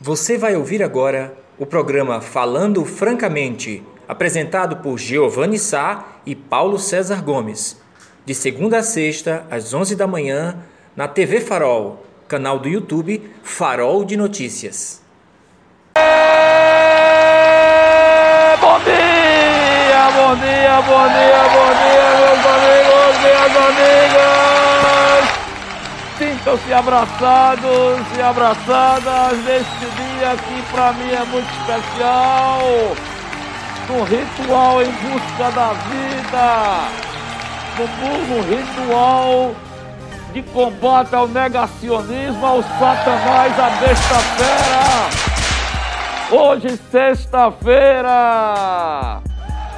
Você vai ouvir agora o programa Falando Francamente, apresentado por Giovanni Sá e Paulo César Gomes, de segunda a sexta, às 11 da manhã, na TV Farol, canal do YouTube Farol de Notícias. Bom dia, bom dia, bom dia, bom dia, meus amigos, minhas amigas. Sintam-se abraçados e abraçadas neste dia que para mim é muito especial. No ritual em busca da vida, no ritual de combate ao negacionismo, ao satanás, à besta fera. Hoje, sexta-feira,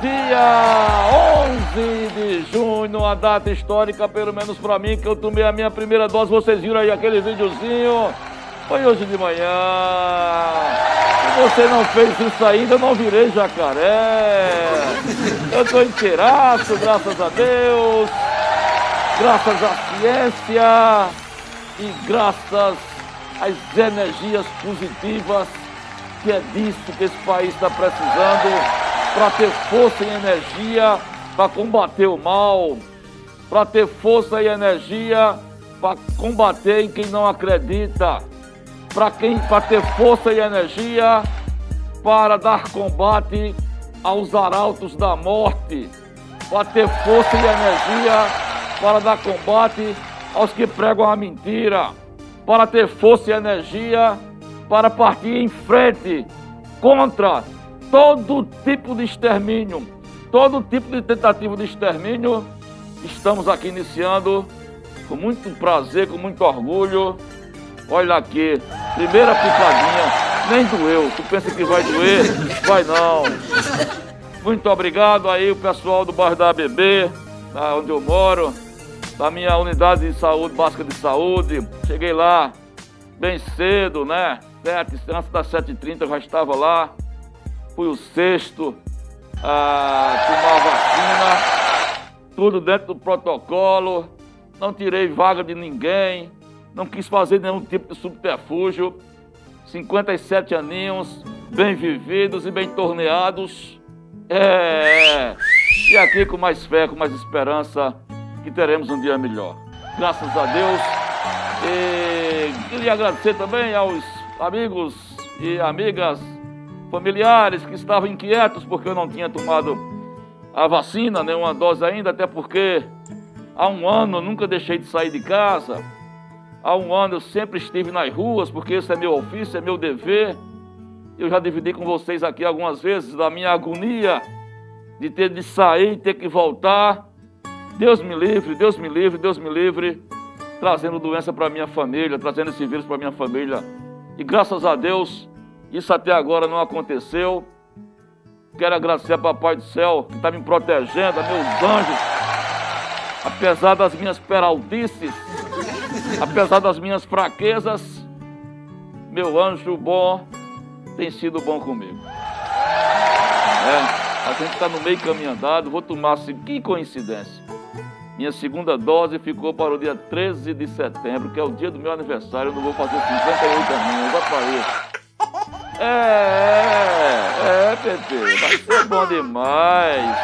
dia 11 de junho, uma data histórica, pelo menos para mim, que eu tomei a minha primeira dose. Vocês viram aí aquele videozinho? Foi hoje de manhã. Se você não fez isso ainda, eu não virei jacaré. Eu estou inteiraço, graças a Deus, graças à ciência e graças às energias positivas que é disso que esse país está precisando para ter força e energia para combater o mal, para ter força e energia para combater em quem não acredita, para quem para ter força e energia para dar combate aos arautos da morte, para ter força e energia para dar combate aos que pregam a mentira, para ter força e energia para partir em frente contra todo tipo de extermínio, todo tipo de tentativa de extermínio. Estamos aqui iniciando com muito prazer, com muito orgulho. Olha aqui, primeira picadinha, nem doeu. Tu pensa que vai doer? Vai não. Muito obrigado aí o pessoal do bairro da ABB, onde eu moro, da minha unidade de saúde, básica de saúde. Cheguei lá bem cedo, né? sete, antes das 7h30 eu já estava lá. Fui o sexto a tomar vacina. Tudo dentro do protocolo. Não tirei vaga de ninguém. Não quis fazer nenhum tipo de subterfúgio. 57 aninhos, bem vividos e bem torneados. É. E aqui com mais fé, com mais esperança, que teremos um dia melhor. Graças a Deus. E queria agradecer também aos amigos e amigas, familiares que estavam inquietos porque eu não tinha tomado a vacina, nenhuma dose ainda, até porque há um ano eu nunca deixei de sair de casa. Há um ano eu sempre estive nas ruas, porque esse é meu ofício, é meu dever. Eu já dividi com vocês aqui algumas vezes da minha agonia de ter de sair, ter que voltar. Deus me livre, Deus me livre, Deus me livre, trazendo doença para minha família, trazendo esse vírus para minha família. E graças a Deus, isso até agora não aconteceu. Quero agradecer a Papai do Céu que está me protegendo, a meus anjos. Apesar das minhas peraltices, apesar das minhas fraquezas, meu anjo bom tem sido bom comigo. É, a gente está no meio caminho andado, vou tomar assim, que coincidência. Minha segunda dose ficou para o dia 13 de setembro, que é o dia do meu aniversário. Eu não vou fazer 58 anos, vai para isso. É, é, é, Pepe, vai ser bom demais.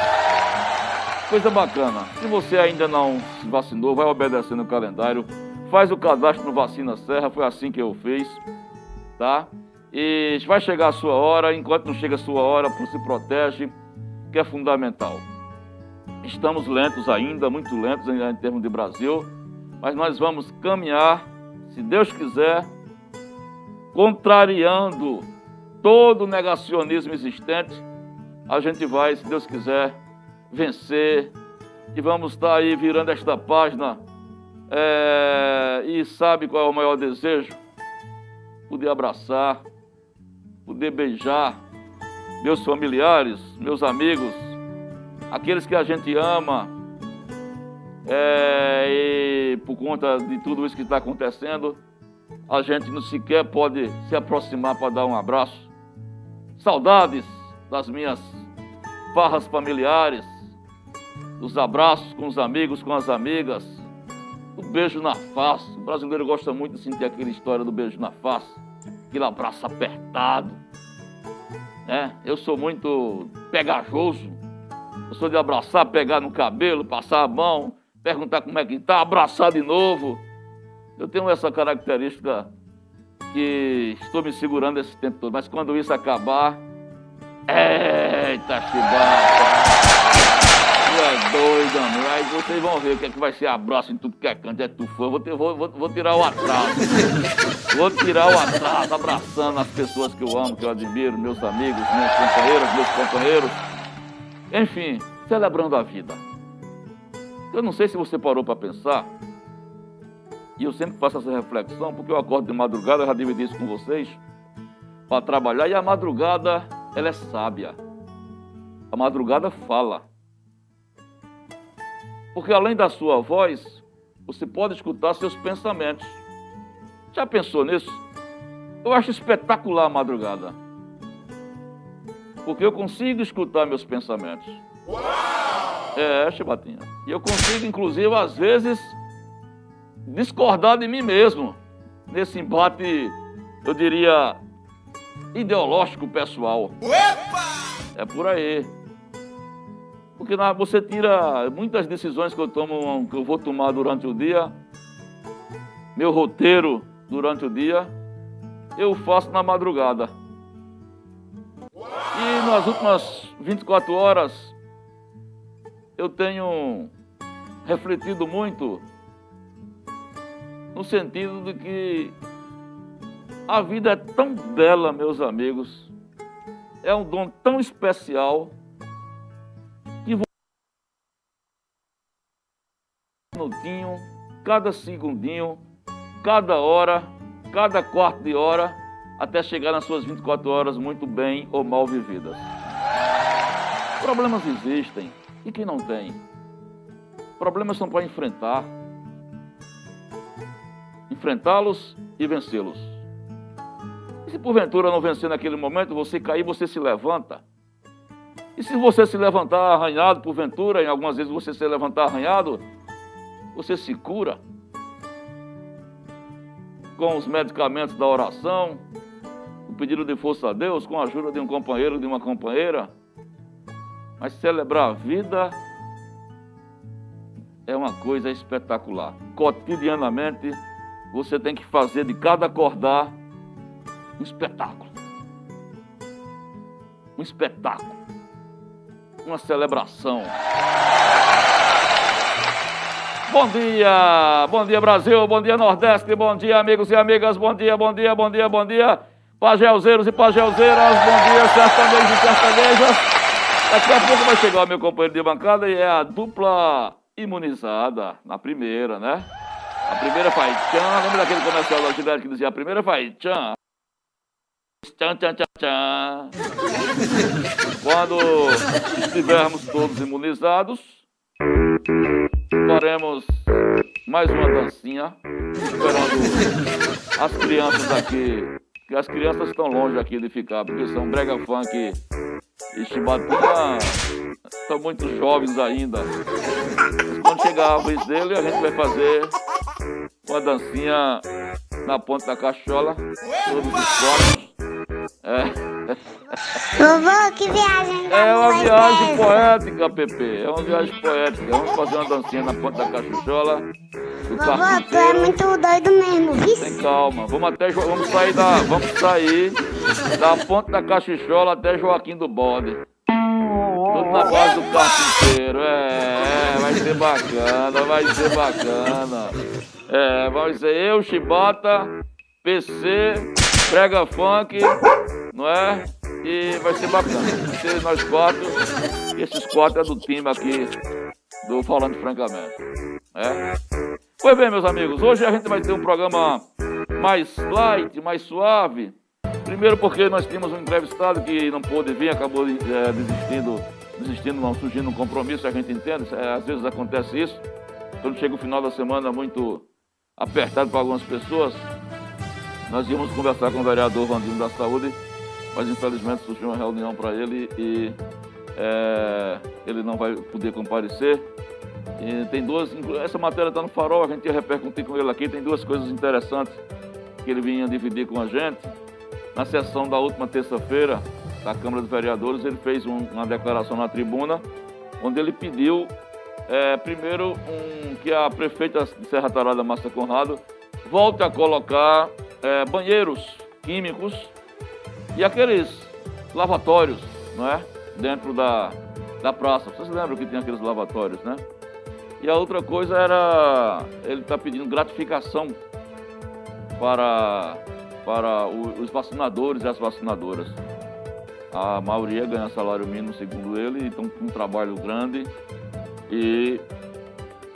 Coisa bacana. Se você ainda não se vacinou, vai obedecendo o calendário. Faz o cadastro no Vacina Serra, foi assim que eu fiz, tá? E vai chegar a sua hora, enquanto não chega a sua hora, se protege, que é fundamental. Estamos lentos ainda, muito lentos em termos de Brasil, mas nós vamos caminhar, se Deus quiser, contrariando todo o negacionismo existente. A gente vai, se Deus quiser, vencer e vamos estar aí virando esta página. É, e sabe qual é o maior desejo? Poder abraçar, poder beijar meus familiares, meus amigos, aqueles que a gente ama, é, e por conta de tudo isso que está acontecendo, a gente não sequer pode se aproximar para dar um abraço. Saudades das minhas farras familiares, dos abraços com os amigos, com as amigas, do beijo na face. O brasileiro gosta muito de sentir aquela história do beijo na face. aquele abraço apertado. Né? Eu sou muito pegajoso. Eu sou de abraçar, pegar no cabelo, passar a mão, perguntar como é que tá, abraçar de novo. Eu tenho essa característica que estou me segurando esse tempo todo, mas quando isso acabar, eita chibata! É doido, amigo. Aí vocês vão ver o que é que vai ser abraço em tudo que é canto, é tufão. Vou, vou, vou, vou tirar o atraso. vou tirar o atraso, abraçando as pessoas que eu amo, que eu admiro, meus amigos, meus companheiros, meus companheiros. Enfim, celebrando a vida. Eu não sei se você parou para pensar, e eu sempre faço essa reflexão, porque eu acordo de madrugada, eu já dividi isso com vocês, para trabalhar, e a madrugada, ela é sábia. A madrugada fala. Porque além da sua voz, você pode escutar seus pensamentos. Já pensou nisso? Eu acho espetacular a madrugada. Porque eu consigo escutar meus pensamentos. Uau! É, Chibatinha. E eu consigo, inclusive, às vezes, discordar de mim mesmo. Nesse embate, eu diria, ideológico pessoal. Opa! É por aí. Porque você tira muitas decisões que eu tomo, que eu vou tomar durante o dia, meu roteiro durante o dia, eu faço na madrugada. E nas últimas 24 horas, eu tenho refletido muito no sentido de que a vida é tão bela, meus amigos, é um dom tão especial minutinho, cada segundinho, cada hora, cada quarto de hora, até chegar nas suas 24 horas muito bem ou mal vividas. Problemas existem e quem não tem? Problemas são para enfrentar, enfrentá-los e vencê-los. E se porventura não vencer naquele momento, você cair, você se levanta. E se você se levantar arranhado, porventura, em algumas vezes você se levantar arranhado, você se cura com os medicamentos da oração, o pedido de força a Deus, com a ajuda de um companheiro, de uma companheira. Mas celebrar a vida é uma coisa espetacular. Cotidianamente, você tem que fazer de cada acordar um espetáculo. Um espetáculo. Uma celebração. Bom dia, bom dia Brasil, bom dia Nordeste, bom dia amigos e amigas, bom dia, bom dia, bom dia, bom dia, pagelzeiros e pagelzeiras, bom dia sertanejos e sertanejas. Daqui a pouco vai chegar o meu companheiro de bancada e é a dupla imunizada, na primeira, né? A primeira faz tchan, lembra daquele comercial da Gillette que dizia a primeira faz tchan? Tchan, tchan, tchan, tchan. Quando estivermos todos imunizados, faremos mais uma dancinha, esperando as crianças aqui, as crianças estão longe aqui de ficar, porque são brega funk e chibatinha, estão muito jovens ainda. Mas quando chegar a vez dele, a gente vai fazer uma dancinha na ponta da cachola, todos os corpos. É. Vovô, que viagem É uma viagem poética, Pepe. É uma viagem poética. Vamos fazer uma dancinha na ponta da cachuchola. Vovô, tu é muito doido mesmo, viu? Tem calma. Vamos até vamos sair da. Vamos sair da ponta da cachuchola até Joaquim do Bode. Tudo na base do carpinteiro. É, é, vai ser bacana, vai ser bacana. É, vai ser eu, Chibata, PC, prega funk, não é? E vai ser bacana. Vai ser nós quatro. Esses quatro é do time aqui do Falando Francamente. É? Pois bem, meus amigos, hoje a gente vai ter um programa mais light, mais suave. Primeiro porque nós tínhamos um entrevistado que não pôde vir, acabou é, desistindo, desistindo, não, surgindo um compromisso, a gente entende, é, às vezes acontece isso. Quando chega o final da semana muito apertado para algumas pessoas, nós íamos conversar com o vereador Vandinho da Saúde, mas infelizmente surgiu uma reunião para ele e é, ele não vai poder comparecer. E tem duas, essa matéria está no farol, a gente ia repercutir com ele aqui, tem duas coisas interessantes que ele vinha dividir com a gente. na sessão da última terça-feira da Câmara dos Vereadores, ele fez um, uma declaração na tribuna, onde ele pediu, é, primeiro, um, que a prefeita de Serra Tarada, Márcia Conrado, volte a colocar é, banheiros químicos e aqueles lavatórios, não é? Dentro da, da praça. Vocês lembram que tem aqueles lavatórios, né? E a outra coisa era, ele está pedindo gratificação para, para os vacinadores e as vacinadoras. A maioria ganha salário mínimo, segundo ele, estão com um trabalho grande e,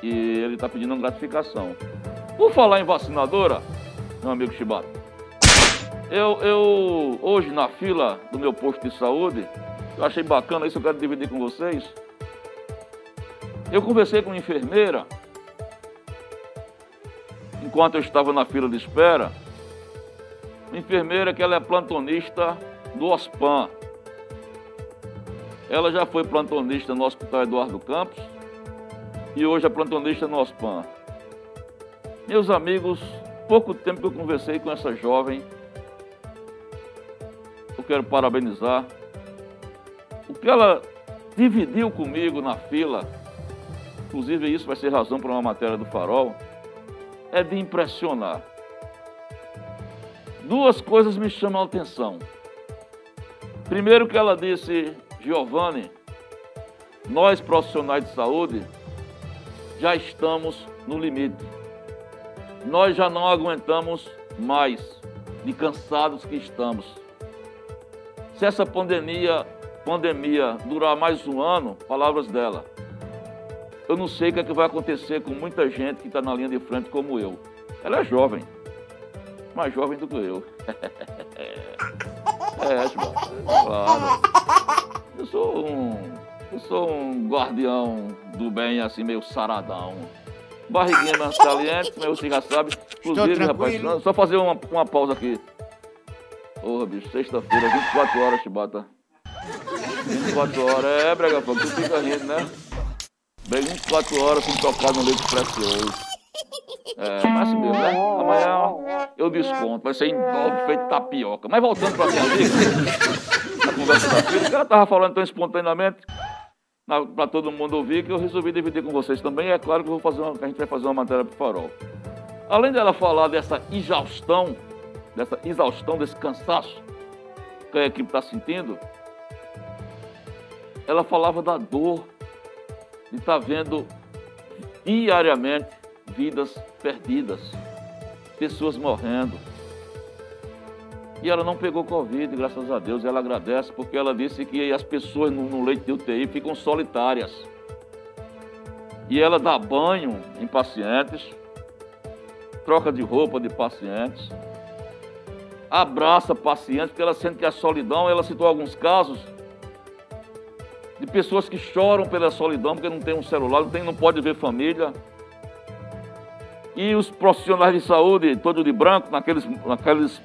e ele está pedindo uma gratificação. Por falar em vacinadora, meu amigo Chibata, eu, eu hoje na fila do meu posto de saúde, eu achei bacana, isso eu quero dividir com vocês. Eu conversei com uma enfermeira enquanto eu estava na fila de espera. Uma enfermeira que ela é plantonista do OSPAN. Ela já foi plantonista no Hospital Eduardo Campos e hoje é plantonista no OSPAN. Meus amigos, pouco tempo que eu conversei com essa jovem, eu quero parabenizar. O que ela dividiu comigo na fila, inclusive isso vai ser razão para uma matéria do Farol, é de impressionar. Duas coisas me chamam a atenção. Primeiro que ela disse, Giovanni, nós profissionais de saúde já estamos no limite. Nós já não aguentamos mais de cansados que estamos. Se essa pandemia, pandemia durar mais um ano, palavras dela, eu não sei o que, é que vai acontecer com muita gente que está na linha de frente como eu. Ela é jovem, mais jovem do que eu. é, claro. Eu sou um, eu sou um guardião do bem, assim, meio saradão. Barriguinha mais caliente, mas você já sabe. Inclusive, rapaz, só fazer uma, uma pausa aqui. Porra, bicho, sexta-feira, 24 horas, Chibata. 24 horas, é, Brega Fogo, tu fica rindo, né? Bem 24 horas sem tocar no leite precioso. É, mas assim mesmo, né? Amanhã eu desconto, vai ser em dobro feito tapioca. Mas voltando pra minha amiga, a conversa da filha, o cara tava falando tão espontaneamente para todo mundo ouvir que eu resolvi dividir com vocês também. É claro que, vou fazer uma, a gente vai fazer uma matéria para o farol. Além dela falar dessa exaustão, dessa exaustão, desse cansaço que a equipe está sentindo, ela falava da dor de estar tá vendo diariamente vidas perdidas, pessoas morrendo. E ela não pegou Covid, graças a Deus, ela agradece, porque ela disse que as pessoas no, no leite de UTI ficam solitárias. E ela dá banho em pacientes, troca de roupa de pacientes, abraça pacientes, porque ela sente que a solidão, ela citou alguns casos de pessoas que choram pela solidão porque não tem um celular, não, tem, não pode ver família. E os profissionais de saúde, todos de branco, naqueles, naqueles,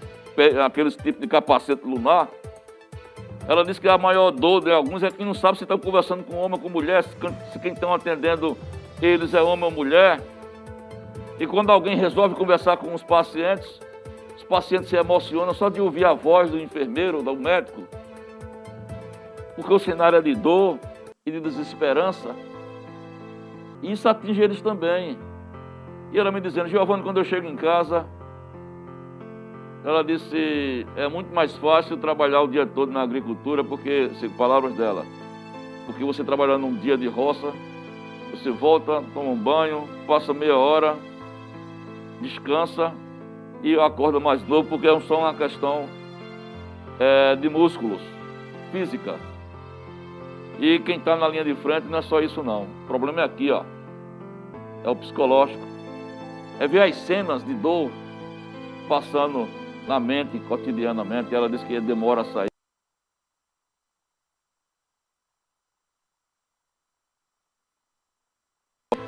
naqueles tipos de capacete lunar, ela diz que a maior dor de alguns é que não sabe se estão conversando com homem ou com mulher, se quem estão atendendo eles é homem ou mulher. E quando alguém resolve conversar com os pacientes, os pacientes se emocionam só de ouvir a voz do enfermeiro, do médico porque o cenário é de dor e de desesperança. E isso atinge eles também. E ela me dizendo, Giovanni, quando eu chego em casa, ela disse, é muito mais fácil trabalhar o dia todo na agricultura, porque, palavras dela, porque você trabalhando num dia de roça, você volta, toma um banho, passa meia hora, descansa e acorda mais novo, porque é só uma questão é, de músculos, física. E quem está na linha de frente não é só isso não. O problema é aqui, ó. É o psicológico. É ver as cenas de dor passando na mente cotidianamente. Ela disse que demora a sair.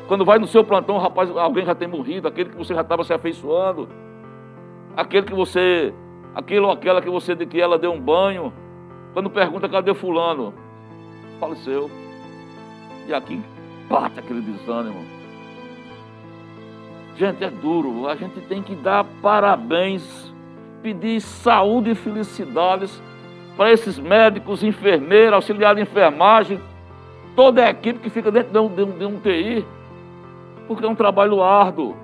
Quando vai no seu plantão, rapaz, alguém já tem morrido, aquele que você já estava se afeiçoando, aquele que você, aquele ou aquela que você de que ela deu um banho. Quando pergunta cadê fulano, faleceu. E aqui bate aquele desânimo. Gente, é duro. A gente tem que dar parabéns pedir saúde e felicidades para esses médicos, enfermeiros, auxiliar de enfermagem, toda a equipe que fica dentro de um, de um, de um TI, porque é um trabalho árduo.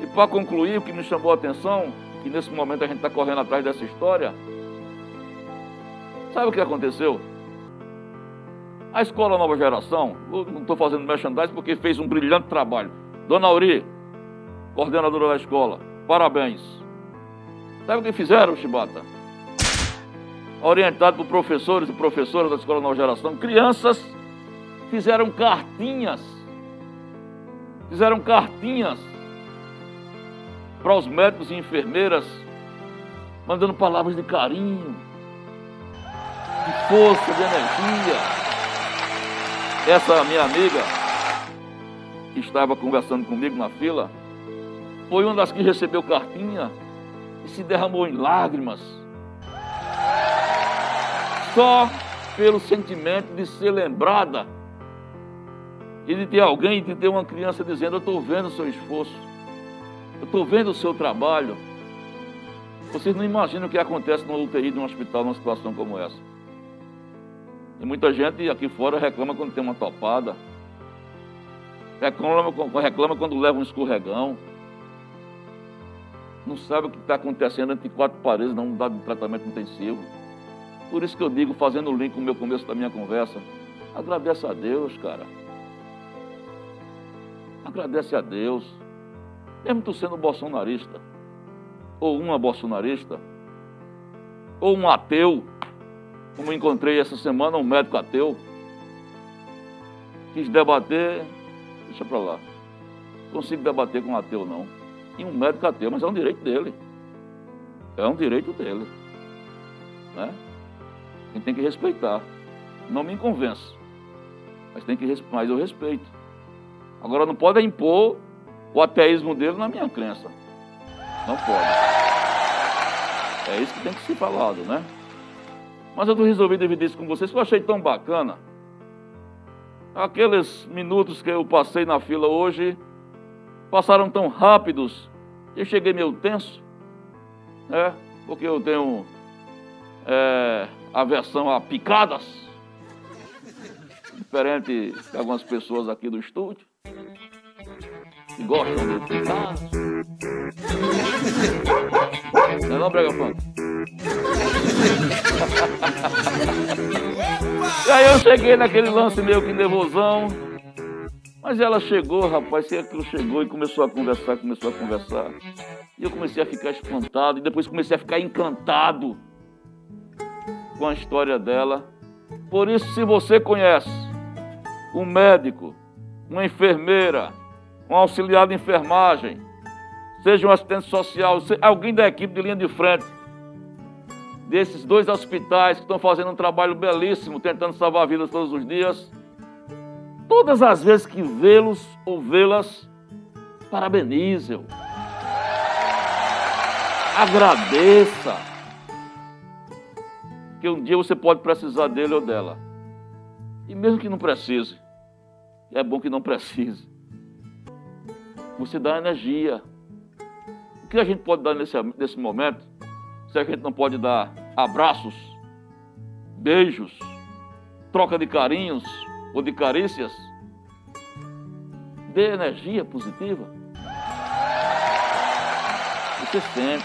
E para concluir, o que me chamou a atenção, que nesse momento a gente está correndo atrás dessa história, sabe o que aconteceu? A escola Nova Geração, não estou fazendo merchandising porque fez um brilhante trabalho. Dona Auri, coordenadora da escola, parabéns. Sabe o que fizeram, Chibata? Orientado por professores e professoras da escola Nova Geração, crianças fizeram cartinhas. Fizeram cartinhas para os médicos e enfermeiras, mandando palavras de carinho, de força, de energia. Essa minha amiga, que estava conversando comigo na fila, foi uma das que recebeu cartinha e se derramou em lágrimas. Só pelo sentimento de ser lembrada e de ter alguém, de ter uma criança dizendo: Eu estou vendo o seu esforço, eu estou vendo o seu trabalho. Vocês não imaginam o que acontece no UTI de um hospital numa situação como essa. E muita gente aqui fora reclama quando tem uma topada. Reclama, reclama quando leva um escorregão. Não sabe o que está acontecendo entre quatro paredes, não dá de tratamento intensivo. Por isso que eu digo, fazendo o link com o meu começo da minha conversa, agradece a Deus, cara. Agradece a Deus. Mesmo tu sendo bolsonarista, ou uma bolsonarista, ou um ateu, como encontrei essa semana um médico ateu, quis debater, deixa para lá. Consigo debater com um ateu, não. E um médico ateu, mas é um direito dele. É um direito dele. Né? A gente tem que respeitar. Não me convence. Mas, tem que, mas eu respeito. Agora não pode impor o ateísmo dele na minha crença. Não pode. É isso que tem que ser falado, né? Mas eu resolvi dividir isso com vocês, que eu achei tão bacana. Aqueles minutos que eu passei na fila hoje passaram tão rápidos. Eu cheguei meio tenso, né? Porque eu tenho é, aversão a picadas, diferente de algumas pessoas aqui do estúdio que gostam de picadas. Não é não, Brega Funk? e aí eu cheguei naquele lance meio que nervosão. Mas ela chegou, rapaz, e aquilo chegou e começou a conversar, começou a conversar. E eu comecei a ficar espantado e depois comecei a ficar encantado com a história dela. Por isso, se você conhece um médico, uma enfermeira, um auxiliar de enfermagem, seja um assistente social, alguém da equipe de linha de frente, desses dois hospitais que estão fazendo um trabalho belíssimo, tentando salvar vidas todos os dias. Todas as vezes que vê-los ou vê-las, parabenize-o. Agradeça. Que um dia você pode precisar dele ou dela. E mesmo que não precise, é bom que não precise. Você dá energia. O que a gente pode dar nesse, nesse momento? Se a gente não pode dar abraços, beijos, troca de carinhos ou de carícias. Dê energia positiva. Você sente,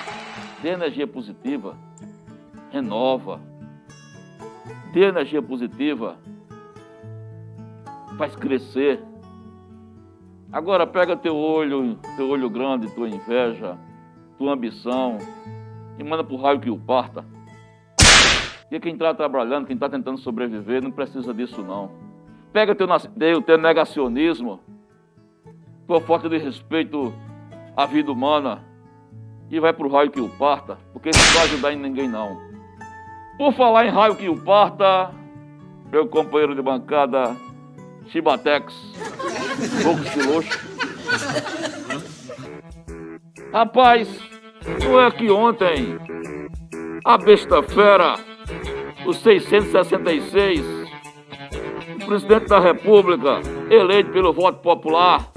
dê energia positiva, renova. Dê energia positiva, faz crescer. Agora pega teu olho, teu olho grande, tua inveja, tua ambição, e manda para o raio que o parta. E quem está trabalhando, quem está tentando sobreviver, não precisa disso não. Pega teu, teu, teu negacionismo, tua falta de respeito à vida humana e vai para o raio que o parta, porque isso não vai ajudar em ninguém não. Por falar em raio que o parta, meu companheiro de bancada, Chibatex, pouco estiloxo. Rapaz, não é que ontem a besta fera, o 666, o presidente da República, eleito pelo voto popular,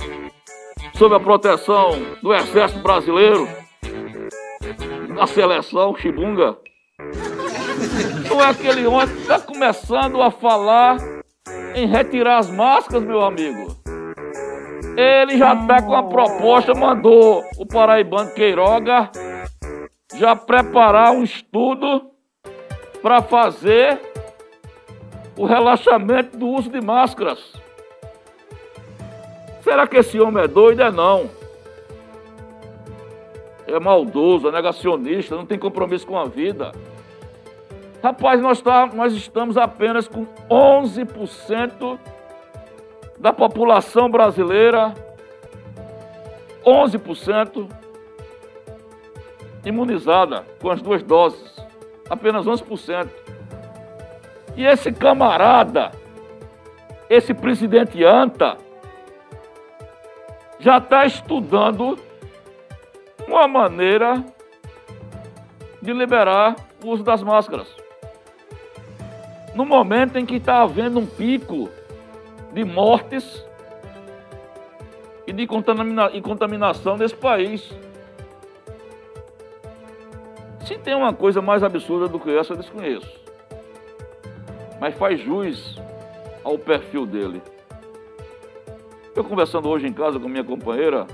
sob a proteção do Exército Brasileiro, a seleção, Chibunga. Não é aquele homem que está começando a falar em retirar as máscaras, meu amigo. Ele já está com a proposta, mandou o paraibano Queiroga já preparar um estudo para fazer o relaxamento do uso de máscaras. Será que esse homem é doido? É não. É maldoso, é negacionista, não tem compromisso com a vida. Rapaz, nós, tá, nós estamos apenas com 11% da população brasileira, 11% imunizada com as duas doses. Apenas 11%. E esse camarada, esse presidente Anta, já está estudando uma maneira de liberar o uso das máscaras. No momento em que está havendo um pico de mortes e de contamina e contaminação nesse país. Se tem uma coisa mais absurda do que essa, eu desconheço. Mas faz jus ao perfil dele. Eu conversando hoje em casa com minha companheira,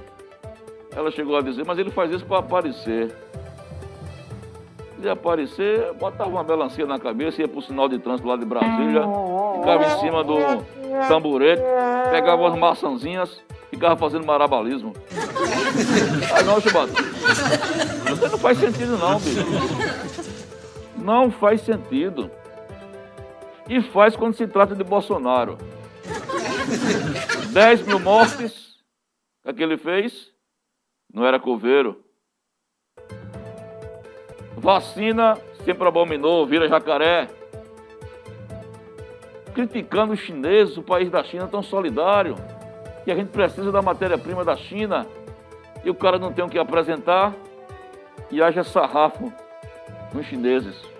ela chegou a dizer, mas ele faz isso para aparecer. Se aparecer, botava uma melancia na cabeça, ia pro sinal de trânsito lá de Brasília, ficava em cima do tamborete, pegava as maçãzinhas, ficava fazendo marabalismo. Ah não, Chibata. Isso não faz sentido não, bicho. Não faz sentido. E faz quando se trata de Bolsonaro. 10 mil mortes, que ele fez? Não era coveiro. Vacina sempre abominou, vira jacaré. Criticando os chineses, o país da China tão solidário, que a gente precisa da matéria-prima da China e o cara não tem o que apresentar e haja sarrafo nos chineses.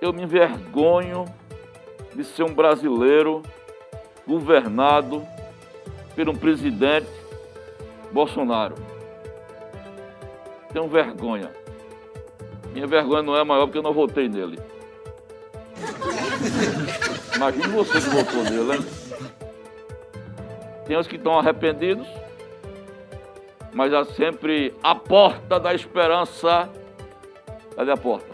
Eu me envergonho de ser um brasileiro governado por um presidente Bolsonaro. Tenho vergonha. Minha vergonha não é maior porque eu não votei nele. Imagine você que votou nele, hein? Tem os que estão arrependidos, mas há sempre a porta da esperança. Cadê a porta?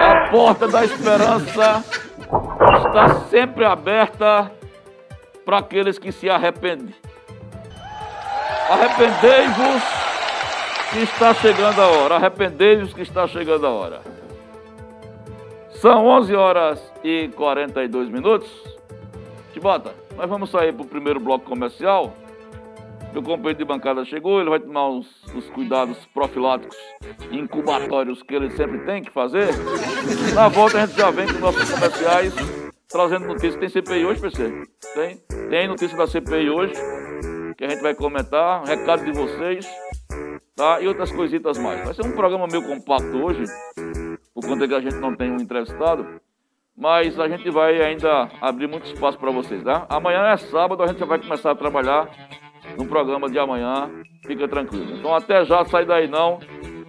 A porta da esperança está sempre aberta para aqueles que se arrependem. Arrependei-vos que está chegando a hora. Arrependei-vos que está chegando a hora. São 11 horas e 42 minutos. Tibota, nós vamos sair para o primeiro bloco comercial. Meu companheiro de bancada chegou, ele vai tomar os, os cuidados profiláticos incubatórios que ele sempre tem que fazer. Na volta a gente já vem com nossos comerciais trazendo notícias. Tem CPI hoje, PC? Tem? Tem notícia da CPI hoje, que a gente vai comentar, recado de vocês, tá? E outras coisitas mais. Vai ser um programa meio compacto hoje, por conta que a gente não tem um entrevistado, mas a gente vai ainda abrir muito espaço para vocês, tá? Amanhã é sábado, a gente já vai começar a trabalhar no programa de amanhã, fica tranquilo. Então até já, sai daí não,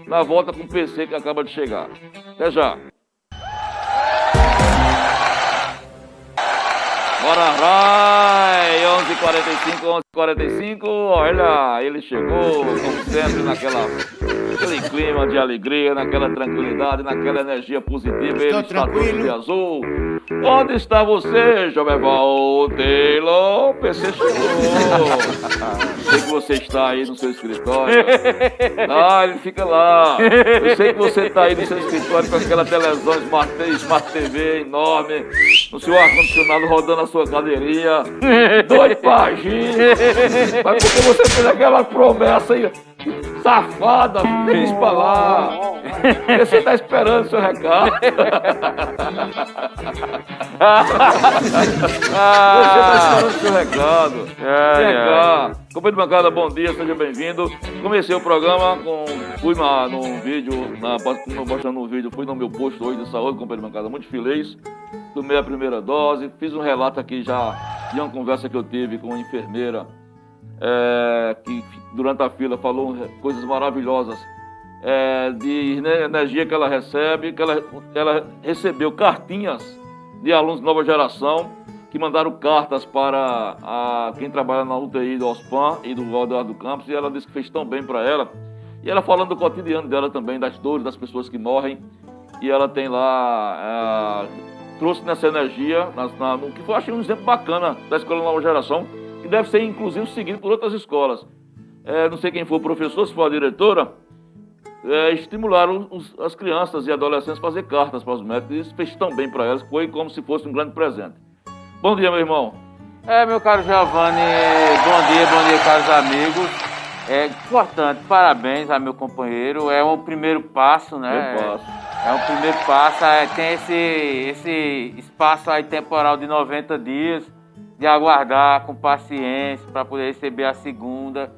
na volta com o PC que acaba de chegar. Até já. Bora vai! 11h45, 11h45. Olha, ele chegou, como sempre, naquela, naquele clima de alegria, naquela tranquilidade, naquela energia positiva. Estou ele tranquilo. está todo de azul. Onde está você, Joveval Taylor? PC chegou. sei que você está aí no seu escritório. Ah, ele fica lá. Eu sei que você está aí no seu escritório com aquela televisão Smart, Smart TV enorme, no seu ar-condicionado rodando a sua cadeirinha. Pra agir. Mas porque você fez aquela promessa aí, safada, fez pra lá. Você está esperando o seu recado. Você está esperando o seu recado. Vem cá. De bancada, bom dia, seja bem-vindo. Comecei o programa com. Fui na, num vídeo, na, postando um vídeo, fui no meu posto hoje de saúde, companheiro de bancada, muito feliz. Tomei a primeira dose, fiz um relato aqui já de uma conversa que eu tive com uma enfermeira é, que durante a fila falou coisas maravilhosas é, de energia que ela recebe, que ela, ela recebeu cartinhas de alunos de nova geração que mandaram cartas para a, quem trabalha na UTI do OSPAN e do Eduardo Campos, e ela disse que fez tão bem para ela. E ela falando do cotidiano dela também, das dores das pessoas que morrem, e ela tem lá, é, trouxe nessa energia, na, na, no que eu achei um exemplo bacana da Escola Nova Geração, que deve ser inclusive seguido por outras escolas. É, não sei quem for o professor, se for a diretora, é, estimularam os, as crianças e adolescentes a fazer cartas para os médicos. E isso fez tão bem para elas, foi como se fosse um grande presente. Bom dia, meu irmão. É, meu caro Giovanni, bom dia, bom dia, caros amigos. É importante, parabéns a meu companheiro. É um primeiro passo, né? Primeiro passo. É, um primeiro passo. É, tem esse, esse espaço aí temporal de 90 dias de aguardar com paciência para poder receber a segunda.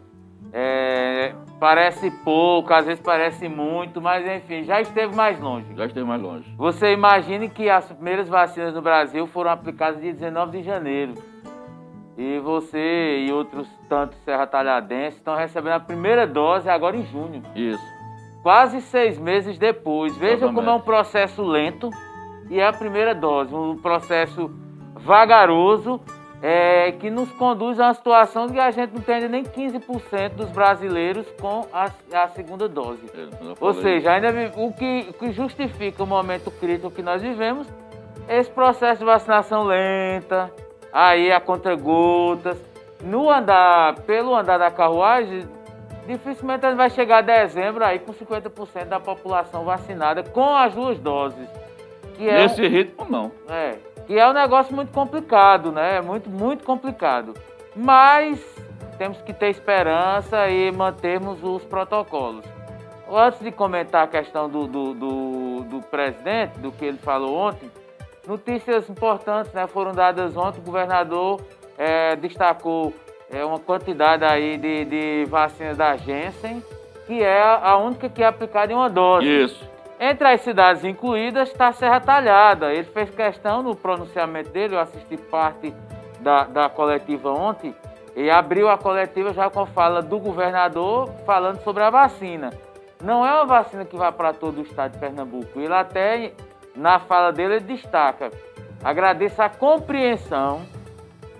É, parece pouco, às vezes parece muito, mas enfim, já esteve mais longe. Já esteve mais longe. Você imagine que as primeiras vacinas no Brasil foram aplicadas dia 19 de janeiro. E você e outros tantos serra-talhadenses estão recebendo a primeira dose agora em junho. Isso. Quase seis meses depois. Veja como é um processo lento e é a primeira dose. Um processo vagaroso é, que nos conduz a uma situação de que a gente não tem nem 15% dos brasileiros com a, a segunda dose. Ou seja, ainda o que, o que justifica o momento crítico que nós vivemos é esse processo de vacinação lenta, aí a contra-gotas. No andar, pelo andar da carruagem, dificilmente a gente vai chegar a dezembro aí com 50% da população vacinada com as duas doses. Que é Nesse um, ritmo, não. É, que é um negócio muito complicado, né? Muito, muito complicado. Mas temos que ter esperança e mantermos os protocolos. Antes de comentar a questão do, do, do, do presidente, do que ele falou ontem, notícias importantes né, foram dadas ontem. O governador é, destacou é, uma quantidade aí de, de vacinas da Janssen, que é a única que é aplicada em uma dose. Isso. Entre as cidades incluídas está Serra Talhada. Ele fez questão no pronunciamento dele, eu assisti parte da, da coletiva ontem, e abriu a coletiva já com a fala do governador falando sobre a vacina. Não é uma vacina que vai para todo o estado de Pernambuco. Ele até, na fala dele, ele destaca. Agradeço a compreensão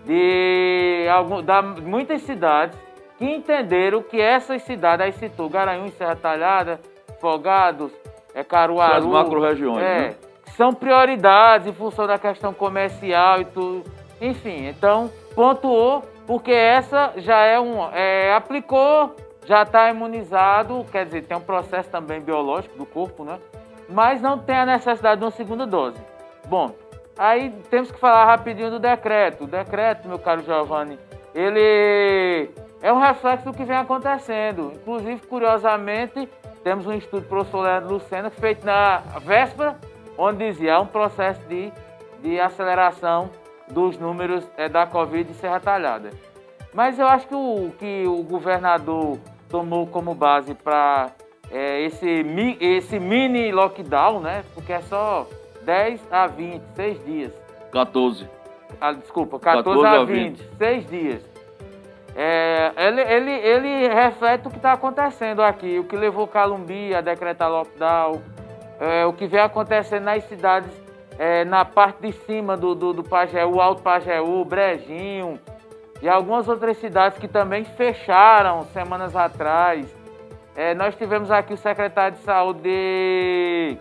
de algum, da, muitas cidades que entenderam que essas cidades, aí citou Garanhuns, Serra Talhada, Fogados, é Caruaru. As macro-regiões, é, né? São prioridades em função da questão comercial e tudo. Enfim, então, pontuou, porque essa já é um. É, aplicou, já está imunizado, quer dizer, tem um processo também biológico do corpo, né? Mas não tem a necessidade de uma segunda dose. Bom, aí temos que falar rapidinho do decreto. O decreto, meu caro Giovanni, ele é um reflexo do que vem acontecendo. Inclusive, curiosamente, temos um estudo do professor Leandro Lucena feito na véspera, onde dizia há um processo de, de aceleração dos números é, da Covid em Serra Talhada. Mas eu acho que o que o governador tomou como base para é, esse, esse mini lockdown, né? Porque é só 10 a 20, 6 dias. 14. Ah, desculpa, 14, 14 a 20, 20, 6 dias. É, ele, ele, ele reflete o que está acontecendo aqui, o que levou Calumbi a decretar lockdown, é, o que vem acontecendo nas cidades, é, na parte de cima do, do, do Pajeú, Alto Pajeú, Brejinho, e algumas outras cidades que também fecharam semanas atrás. É, nós tivemos aqui o secretário de saúde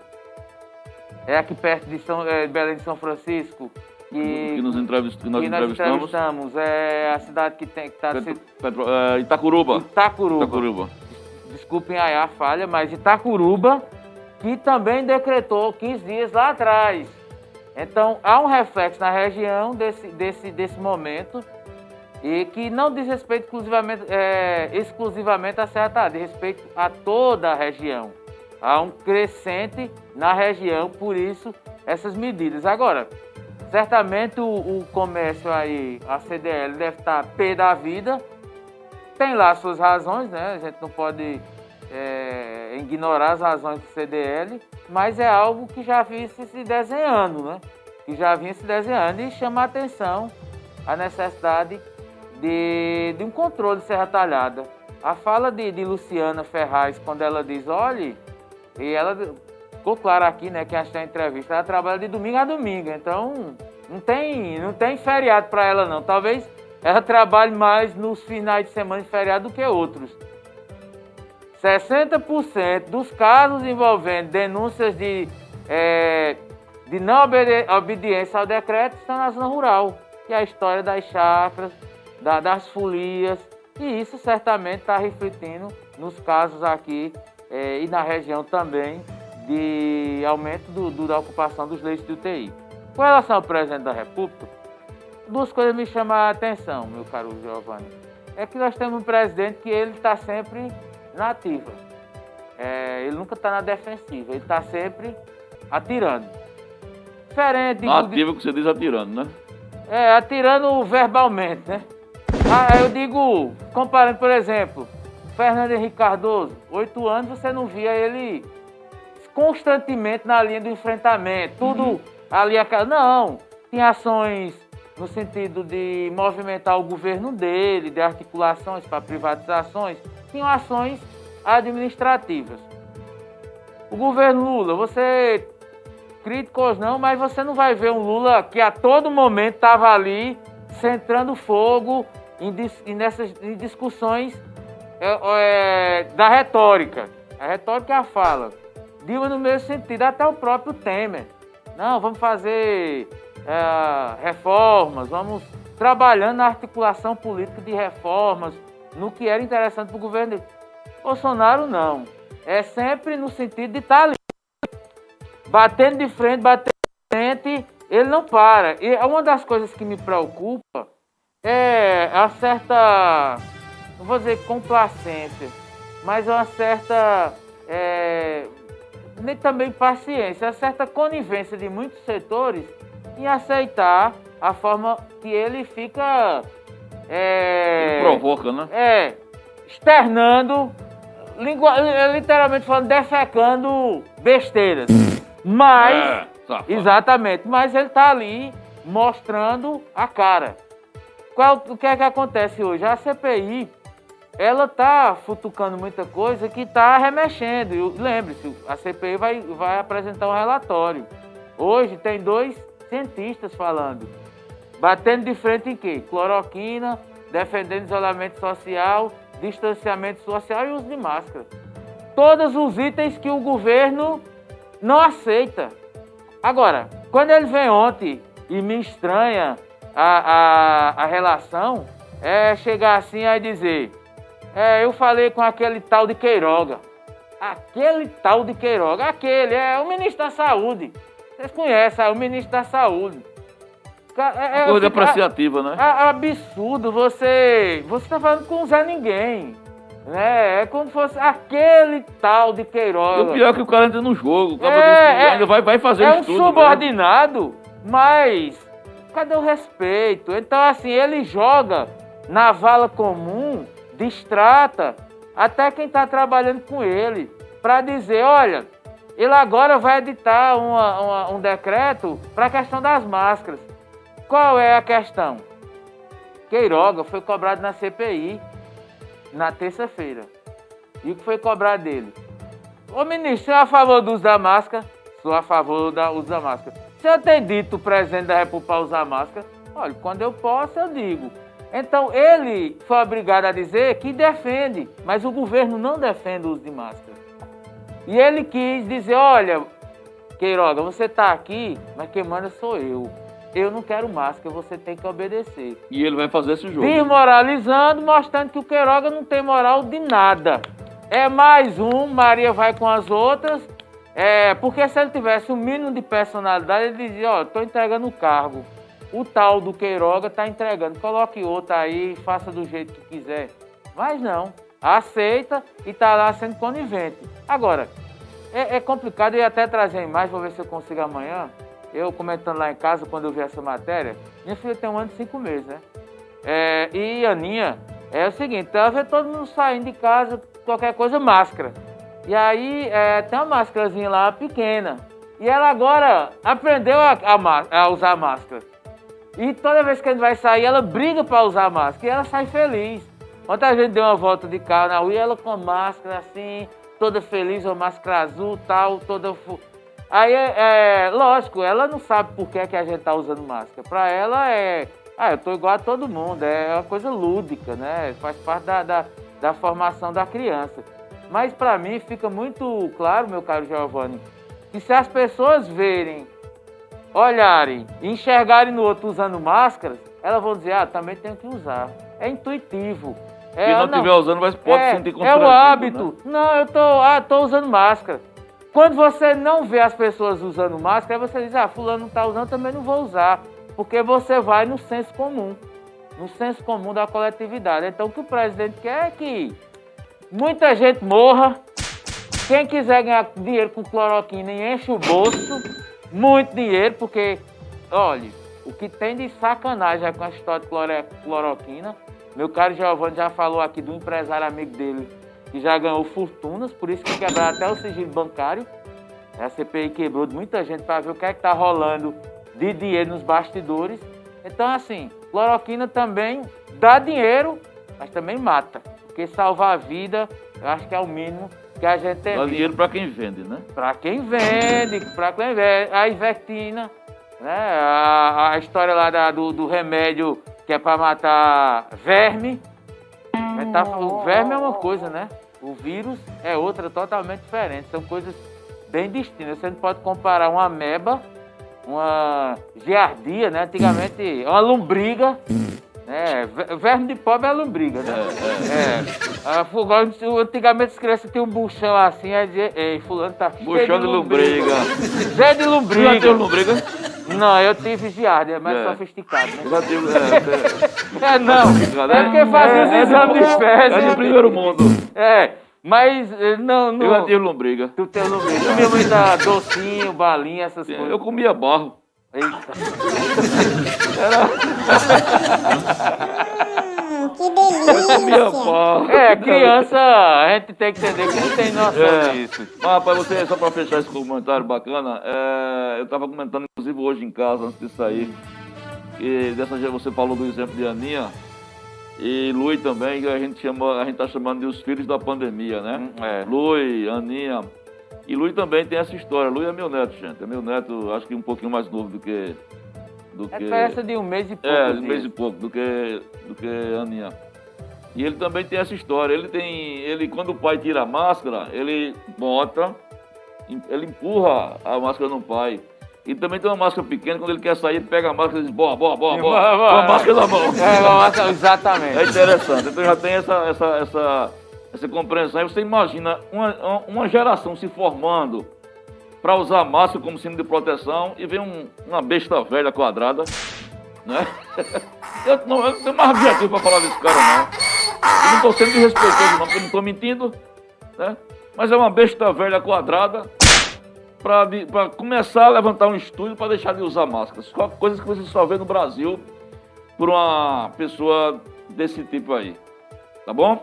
é aqui perto de São, é, Belém de São Francisco, que, que nos entrevist, que nós, que nós entrevistamos. É a cidade que tem que está Petro, Petro, é, Itacuruba. Itacuruba. Itacuruba. Desculpem aí a falha, mas Itacuruba, que também decretou 15 dias lá atrás. Então, há um reflexo na região desse, desse, desse momento e que não diz respeito exclusivamente, é, exclusivamente à Serra Talhada, diz respeito a toda a região. Há um crescente na região, por isso essas medidas. Agora, Certamente o, o, comércio aí, a CDL, deve estar pé da vida. Tem lá suas razões, né? A gente não pode é, ignorar as razões do CDL, mas é algo que já vinha se desenhando, né? Que já vinha se desenhando e chama a atenção a necessidade de, de um controle de Serra Talhada. A fala de, de Luciana Ferraz, quando ela diz, olhe, e ela ficou claro aqui, né, que que a entrevista, ela trabalha de domingo a domingo, então não tem, não tem feriado para ela não. Talvez ela trabalhe mais nos finais de semana de feriado do que outros. 60% dos casos envolvendo denúncias de, é, de não obediência ao decreto estão na zona rural, que é a história das chacras, da, das folias, e isso certamente está refletindo nos casos aqui é, e na região também de aumento do, do, da ocupação dos leitos de UTI. Com relação ao presidente da República, duas coisas me chamam a atenção, meu caro Giovanni. É que nós temos um presidente que ele está sempre na ativa. É, ele nunca está na defensiva, ele está sempre atirando. Diferente. Na ativa que você diz atirando, né? É, atirando verbalmente, né? Ah, eu digo, comparando, por exemplo, Fernando Henrique Cardoso, oito anos você não via ele constantemente na linha do enfrentamento, tudo uhum. ali, não, tinha ações no sentido de movimentar o governo dele, de articulações para privatizações, tinham ações administrativas. O governo Lula, você críticos não, mas você não vai ver um Lula que a todo momento estava ali centrando fogo em, em, nessas, em discussões é, é, da retórica. A retórica é a fala. Dilma no mesmo sentido, até o próprio Temer. Não, vamos fazer é, reformas, vamos trabalhando na articulação política de reformas, no que era interessante para o governo. Bolsonaro não. É sempre no sentido de estar tá ali. Batendo de frente, batendo de frente, ele não para. E uma das coisas que me preocupa é a certa, não vou dizer complacência, mas uma certa, é, nem também paciência, uma certa conivência de muitos setores em aceitar a forma que ele fica é, Ele provoca, né? É, externando, lingua, literalmente falando, defecando besteiras. Mas, é, exatamente, mas ele está ali mostrando a cara. Qual, o que é que acontece hoje? A CPI, ela está futucando muita coisa que está remexendo. Lembre-se, a CPI vai, vai apresentar um relatório. Hoje tem dois cientistas falando Batendo de frente em quê? Cloroquina, defendendo isolamento social, distanciamento social e uso de máscara. Todos os itens que o governo não aceita. Agora, quando ele vem ontem e me estranha a, a, a relação, é chegar assim e dizer: é, eu falei com aquele tal de Queiroga. Aquele tal de Queiroga, aquele, é o ministro da Saúde. Vocês conhecem, é o ministro da Saúde. É, é, coisa apreciativa, né? É, absurdo você. Você tá falando com o Zé Ninguém. Né? É como se fosse aquele tal de Queiroz. o pior é que o cara entra no jogo, o é, ainda vai, vai fazer É um tudo, né? subordinado, né? mas cadê o respeito? Então, assim, ele joga na vala comum, distrata até quem está trabalhando com ele, para dizer: olha, ele agora vai editar uma, uma, um decreto para a questão das máscaras. Qual é a questão? Queiroga foi cobrado na CPI na terça-feira. E o que foi cobrado dele? Ô ministro, é a favor do uso da máscara? Sou a favor do uso da máscara. Se eu ter dito o presidente da República usar máscara, olha, quando eu posso, eu digo. Então ele foi obrigado a dizer que defende, mas o governo não defende o uso de máscara. E ele quis dizer, olha, Queiroga, você está aqui, mas quem manda sou eu eu não quero máscara, você tem que obedecer. E ele vai fazer esse jogo. Desmoralizando, mostrando que o Queiroga não tem moral de nada. É mais um, Maria vai com as outras. É, porque se ele tivesse o um mínimo de personalidade, ele dizia, ó, estou entregando o cargo. O tal do Queiroga está entregando. Coloque outro aí, faça do jeito que quiser. Mas não. Aceita e está lá sendo conivente. Agora, é, é complicado, eu até trazer imagem, vou ver se eu consigo amanhã eu comentando lá em casa, quando eu vi essa matéria, minha filha tem um ano e cinco meses, né? É, e Aninha, é o seguinte, ela vê todo mundo saindo de casa, qualquer coisa, máscara. E aí é, tem uma máscarazinha lá pequena. E ela agora aprendeu a, a, a usar máscara. E toda vez que a gente vai sair, ela briga para usar máscara e ela sai feliz. Ontem a gente deu uma volta de carro na rua e ela com máscara assim, toda feliz, uma máscara azul tal, toda. Aí, é, é, lógico, ela não sabe por que, é que a gente tá usando máscara. Para ela é. Ah, eu tô igual a todo mundo, é uma coisa lúdica, né? Faz parte da, da, da formação da criança. Mas para mim fica muito claro, meu caro Giovanni, que se as pessoas verem, olharem e enxergarem no outro usando máscaras, elas vão dizer, ah, também tenho que usar. É intuitivo. É, Quem não estiver usando, mas pode é, sentir É o constrangido, hábito. né? Não, eu tô, ah, tô usando máscara. Quando você não vê as pessoas usando máscara, você diz, ah, fulano não tá usando, também não vou usar. Porque você vai no senso comum. No senso comum da coletividade. Então o que o presidente quer é que muita gente morra. Quem quiser ganhar dinheiro com cloroquina e enche o bolso, muito dinheiro, porque, olha, o que tem de sacanagem é com a história de cloroquina. Meu caro Giovanni já falou aqui do empresário amigo dele que já ganhou fortunas, por isso que quebraram até o sigilo bancário. A CPI quebrou de muita gente para ver o que é que está rolando de dinheiro nos bastidores. Então, assim, cloroquina também dá dinheiro, mas também mata. Porque salvar a vida, eu acho que é o mínimo que a gente tem. Dá dinheiro para quem vende, né? Para quem vende, para quem vende. A Ivertina, né? A, a história lá da- do, do remédio que é para matar verme. Tá- o verme é uma coisa, né? O vírus é outra totalmente diferente. São coisas bem distintas. Você não pode comparar uma ameba, uma giardia, né? Antigamente, uma lombriga. Né? Ver- Verme de pobre é lombriga, né? É. Ah, fu- Antigamente as crianças tinham um buchão assim, aí dizia, ei, fulano tá cheio Buchão de lombriga. Cheio de Tu já teve lombriga. lombriga? Não, eu tive giardia, é mais É. sofisticado, né? Já teve... É, É, não. É porque fazia os é, exames de é, fezes. é do primeiro mundo. É, mas eh, não, Eu já não. tive lombriga. Tu tem lombriga. Tu Minha mãe dá docinho, balinha, essas Eu coisas. comia barro. Eita. Hum, que delícia. É, criança, a gente tem que entender que não tem noção É. disso. Mas, rapaz, você, só pra fechar esse comentário bacana, é, eu tava comentando, inclusive, hoje em casa, antes de sair, que dessa vez você falou do exemplo de Aninha e Lui também, que a gente, chama, a gente tá chamando de os filhos da pandemia, né? É. Lui, Aninha. E Lui também tem essa história. Lui é meu neto, gente. É meu neto, acho que um pouquinho mais novo do que. Do É que diferença de um mês e pouco. é, um mês e pouco do que, do que a Aninha. E ele também tem essa história. Ele tem. Ele, quando o pai tira a máscara, ele bota, ele empurra a máscara no pai. E também tem uma máscara pequena, quando ele quer sair, ele pega a máscara e diz, boa, boa, boa, boa, com a máscara na mão. É, exatamente. É interessante. Então já tem essa, essa, essa, essa compreensão. Aí você imagina uma, uma geração se formando para usar máscara como símbolo de proteção e vem um- uma besta velha quadrada, né? Eu não, eu não tenho mais objetivo para falar desse cara, não. Eu não estou sendo desrespeitoso, não, porque eu não estou mentindo, né? Mas é uma besta velha quadrada para começar a levantar um estúdio para deixar de usar máscaras. Coisas que você só vê no Brasil por uma pessoa desse tipo aí. Tá bom?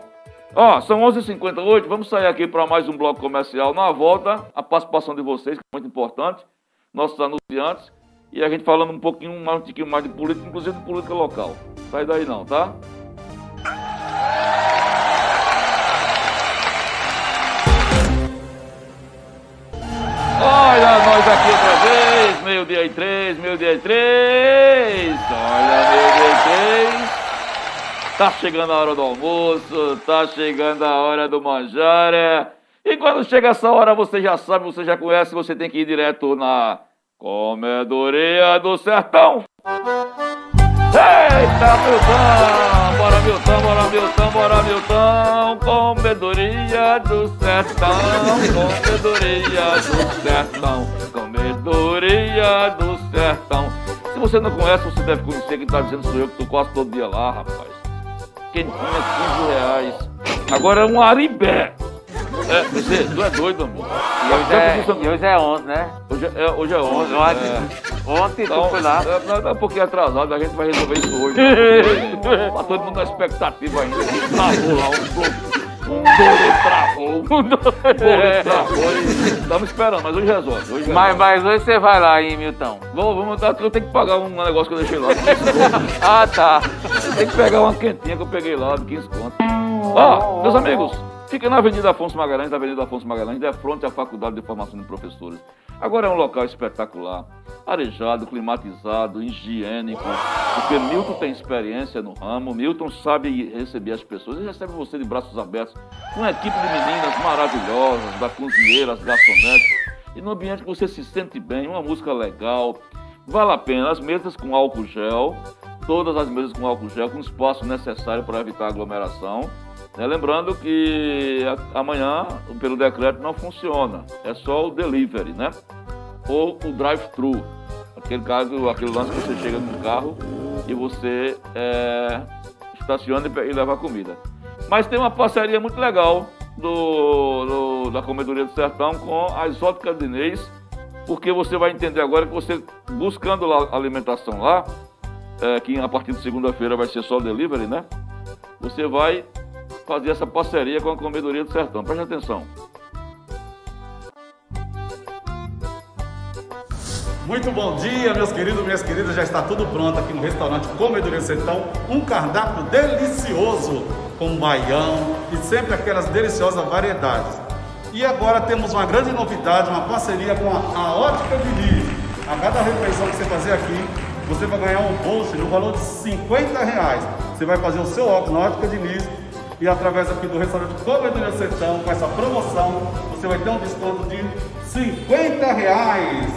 Ó, são 11h58, vamos sair aqui para mais um bloco comercial. Na volta, a participação de vocês, que é muito importante, nossos anunciantes, e a gente falando um pouquinho mais, um tiquinho mais de política, inclusive de política local. Sai daí não, tá? Olha nós aqui outra vez, meio-dia e três, meio-dia e três. Olha, meio-dia e três. Tá chegando a hora do almoço, tá chegando a hora do manjar. é. E quando chega essa hora, você já sabe, você já conhece, você tem que ir direto na Comedoria do Sertão. Eita, Milton! Bora, Milton, bora, Milton, bora, Milton! Comedoria do Sertão, Comedoria do Sertão, Comedoria do Sertão. Se você não conhece, você deve conhecer, quem tá dizendo sou eu, que tô quase todo dia lá, rapaz. Quentinha, 15 reais. Agora é um aribé. É, você, tu é doido, amor. E hoje, é, e hoje é 11, né? Hoje é, hoje é 11. Ontem, é. ontem tu Então, foi lá. é, não, é um pouquinho atrasado, a gente vai resolver isso hoje. Tá todo mundo na expectativa ainda. Travou lá um, Um boleto travou. Um boleto travou. Estamos esperando, mas hoje resolve. Hoje Mas, resolve. mas hoje você vai lá, hein, Milton? Vou, vamos dar, eu tenho que pagar um negócio que eu deixei lá. Ah, tá. Tem que pegar uma quentinha que eu peguei lá de 15 conto. Ó, meus amigos, fica na Avenida Afonso Magalhães, Avenida Afonso Magalhães, de frente à Faculdade de Formação de Professores. Agora é um local espetacular, arejado, climatizado, higiênico, porque Milton tem experiência no ramo, Milton sabe receber as pessoas, ele recebe você de braços abertos, com uma equipe de meninas maravilhosas, da cozinheira, as garçonetes, e num ambiente que você se sente bem, uma música legal, vale a pena, as mesas com álcool gel, todas as mesas com álcool gel, com espaço necessário para evitar aglomeração. Né? Lembrando que amanhã, pelo decreto, não funciona. É só o delivery, né? Ou o drive-thru. Aquele caso, aquele lance que você chega com o carro e você é, estaciona e, leva a comida. Mas tem uma parceria muito legal do, do- da Comedoria do Sertão com a Exótica Dinês, porque você vai entender agora que você, buscando lá alimentação lá, é, que a partir de segunda-feira vai ser só delivery, né? Você vai fazer essa parceria com a Comedoria do Sertão. Preste atenção. Muito bom dia, meus queridos, minhas queridas. Já está tudo pronto aqui no restaurante Comedoria Sertão. Um cardápio delicioso com baião e sempre aquelas deliciosas variedades. E agora temos uma grande novidade, uma parceria com a, a Ótica Diniz. A cada refeição que você fazer aqui, você vai ganhar um bolso no valor de 50 reais. Você vai fazer o seu óculos na Ótica Diniz e através aqui do restaurante Comedoria Sertão, com essa promoção, você vai ter um desconto de 50 reais.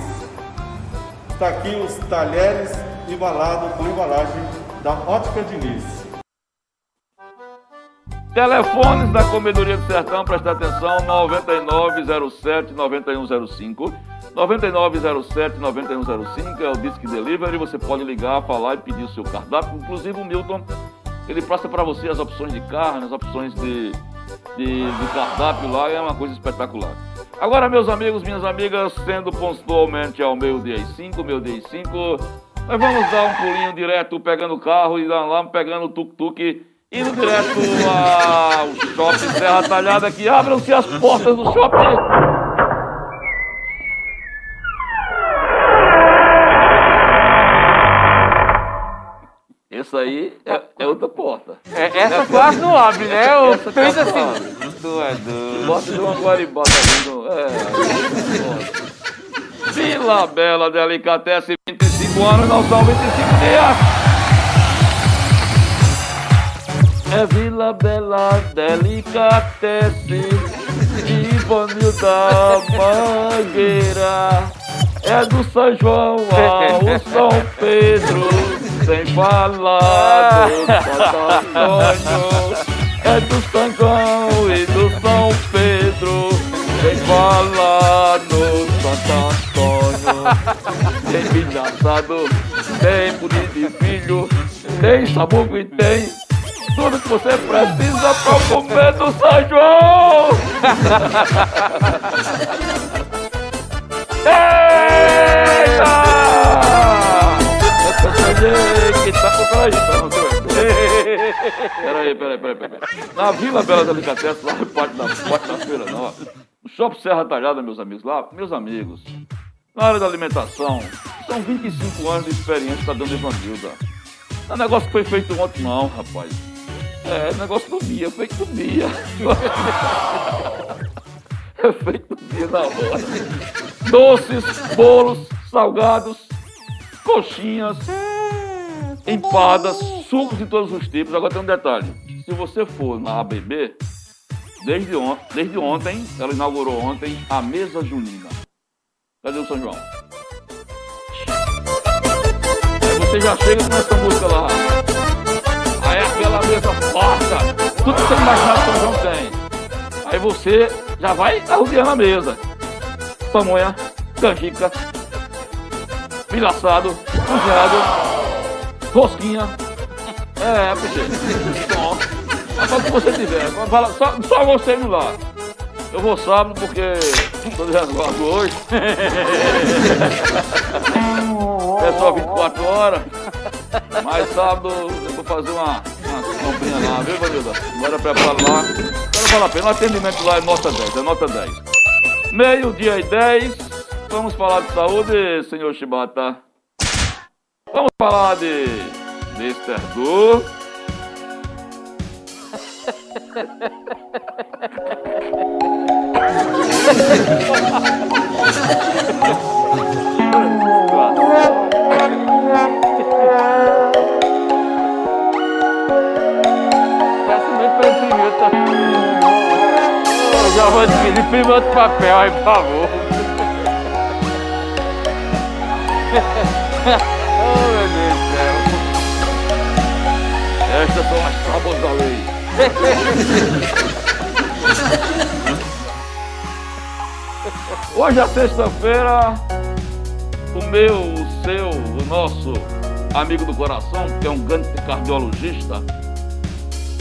Está aqui os talheres embalados com embalagem da Ótica Diniz. Telefones da Comedoria do Sertão, presta atenção, 9907-9105. 9907-9105 é o Disque Delivery, você pode ligar, falar e pedir o seu cardápio. Inclusive o Milton, ele passa para você as opções de carne, as opções de, de, de cardápio lá, é uma coisa espetacular. Agora, meus amigos, minhas amigas, sendo pontualmente ao meio-dia e 5, meio-dia e 5, nós vamos dar um pulinho direto, pegando o carro e lá pegando o tuk-tuk, indo direto ao shopping Serra Talhada, que abram-se as portas do shopping. Essa aí é, é outra porta. É, essa quase não abre, né? O Essa fez assim. abre. Tu é doido. Bota de uma guaribada ali no. É. Vila Bela Delicatesse, 25 anos, não são 25 dias. É Vila Bela Delicatesse, Ivanilda Mangueira. É do São João ao São Pedro, sem falar do Santo Antônio. É do João e do São Pedro, sem falar do Santo Antônio. Tem filho assado, tem pudim de filho, tem sabugo e tem tudo que você precisa pra comer do São João. Eita! Tá com peraí, Peraí, peraí, peraí, peraí. Na Vila Bela Delicatessen, lá parte da, parte da feira, não. No Shopping Serra Talhada, meus amigos, lá, meus amigos, na área da alimentação, são 25 anos de experiência da Dona Evanilda. Não é negócio que foi feito ontem, não, rapaz. É negócio do dia, feito do dia. É feito do dia na hora. Doces, bolos, salgados, coxinhas, empadas, sucos de todos os tipos. Agora tem um detalhe: se você for na ABB, desde, on desde ontem, ela inaugurou ontem a mesa junina. Cadê o São João? Aí você já chega com essa música lá. Aí aquela mesa farta, tudo que você imaginar que São João tem. Aí você já vai arrodeando a mesa. Pamonha, canjica, milho assado, cozinhado, rosquinha. É. Bom, é só o que você tiver. Fala, só, só você indo lá. Eu vou sábado porque estou de resguardo hoje. É só 24 horas. Mas sábado eu vou fazer uma, uma comprinha lá, viu, Vanilda? Bora preparar lá. Agora vale a pena. O atendimento lá é nota 10, é nota 10. Meio-dia e 10. Vamos falar de saúde, senhor Shibata. Vamos falar de Mr. Du. Eu já vou dividir, imprime outro papel aí, por favor. Estas são as tábuas da lei. Hoje é sexta-feira. O meu, o seu, o nosso amigo do coração, que é um grande cardiologista,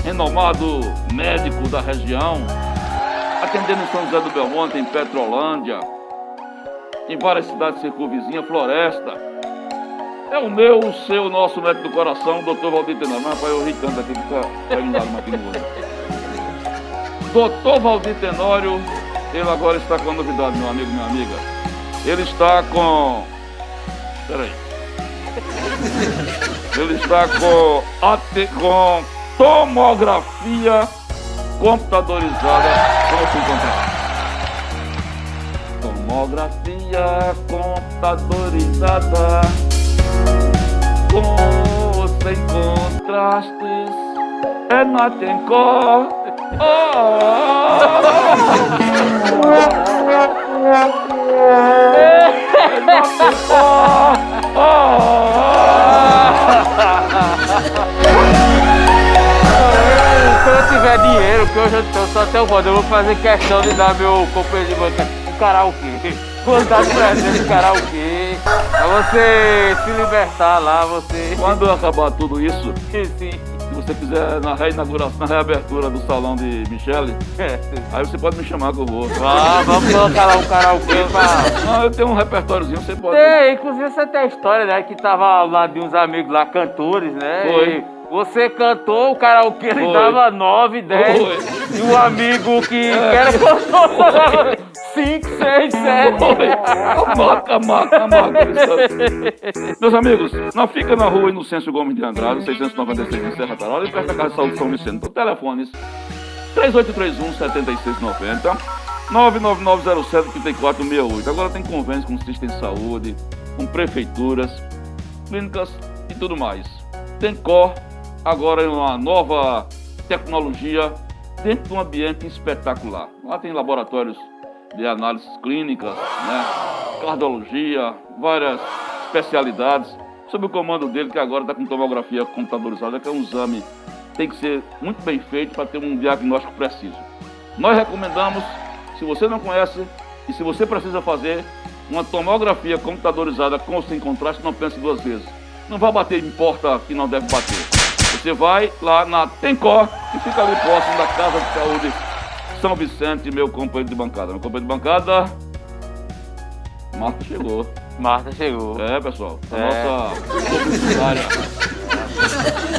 renomado médico da região, atendendo em São José do Belmonte, em Petrolândia, em várias cidades circunvizinhas, Floresta. É o meu, o seu, o nosso médico do coração, o doutor Valdir Tenório. Mas, rapaz, eu ri tanto aqui fica pegando no olho. Doutor Valdir Tenório, ele agora está com uma novidade, meu amigo, minha amiga. Ele está com. Peraí. Ele está com, com tomografia computadorizada. Como se encontrar? Tomografia computadorizada ou sem contrastes é. É na Tencor. Quando eu tiver dinheiro, que hoje eu só até o voto, eu vou fazer questão de dar meu companheiro de banca um karaokê. Vou dar presente de karaokê. Você se libertar lá, você. Quando acabar tudo isso, Sim. se você quiser na reinauguração, na reabertura do salão de Michele, aí você pode me chamar que eu vou. Ah, vamos colocar lá um karaokê pra. Não, eu tenho um repertóriozinho, você pode. Tem, inclusive você tem a história, né? Que tava ao lado de uns amigos lá, cantores, né? Foi. E você cantou, o karaokê ele Foi. dava 9, 10. Foi. E o amigo que, que era cantor 5, 6, 7. Oi, a marca, a marca, a marca. Meus amigos, nós fica na rua Inocêncio Gomes de Andrade, 696 em Serra Tarola, e perto da Casa de Saúde São Vicente. Por telefones 3831-7690, 99907-3468. Agora tem convênios com o Sistema de Saúde, com prefeituras, clínicas e tudo mais. Tem COR, agora é uma nova tecnologia dentro de um ambiente espetacular. Lá tem laboratórios de análises clínicas, né? cardiologia, várias especialidades, sob o comando dele, que agora está com tomografia computadorizada, que é um exame tem que ser muito bem feito para ter um diagnóstico preciso. Nós recomendamos, se você não conhece e se você precisa fazer uma tomografia computadorizada com ou sem contraste, não pense duas vezes. Não vá bater em porta que não deve bater. Você vai lá na Tencor, que fica ali próximo da Casa de Saúde São Vicente, meu companheiro de bancada. Meu companheiro de bancada, Marta chegou. Marta chegou. É, pessoal, a É. nossa publicitária.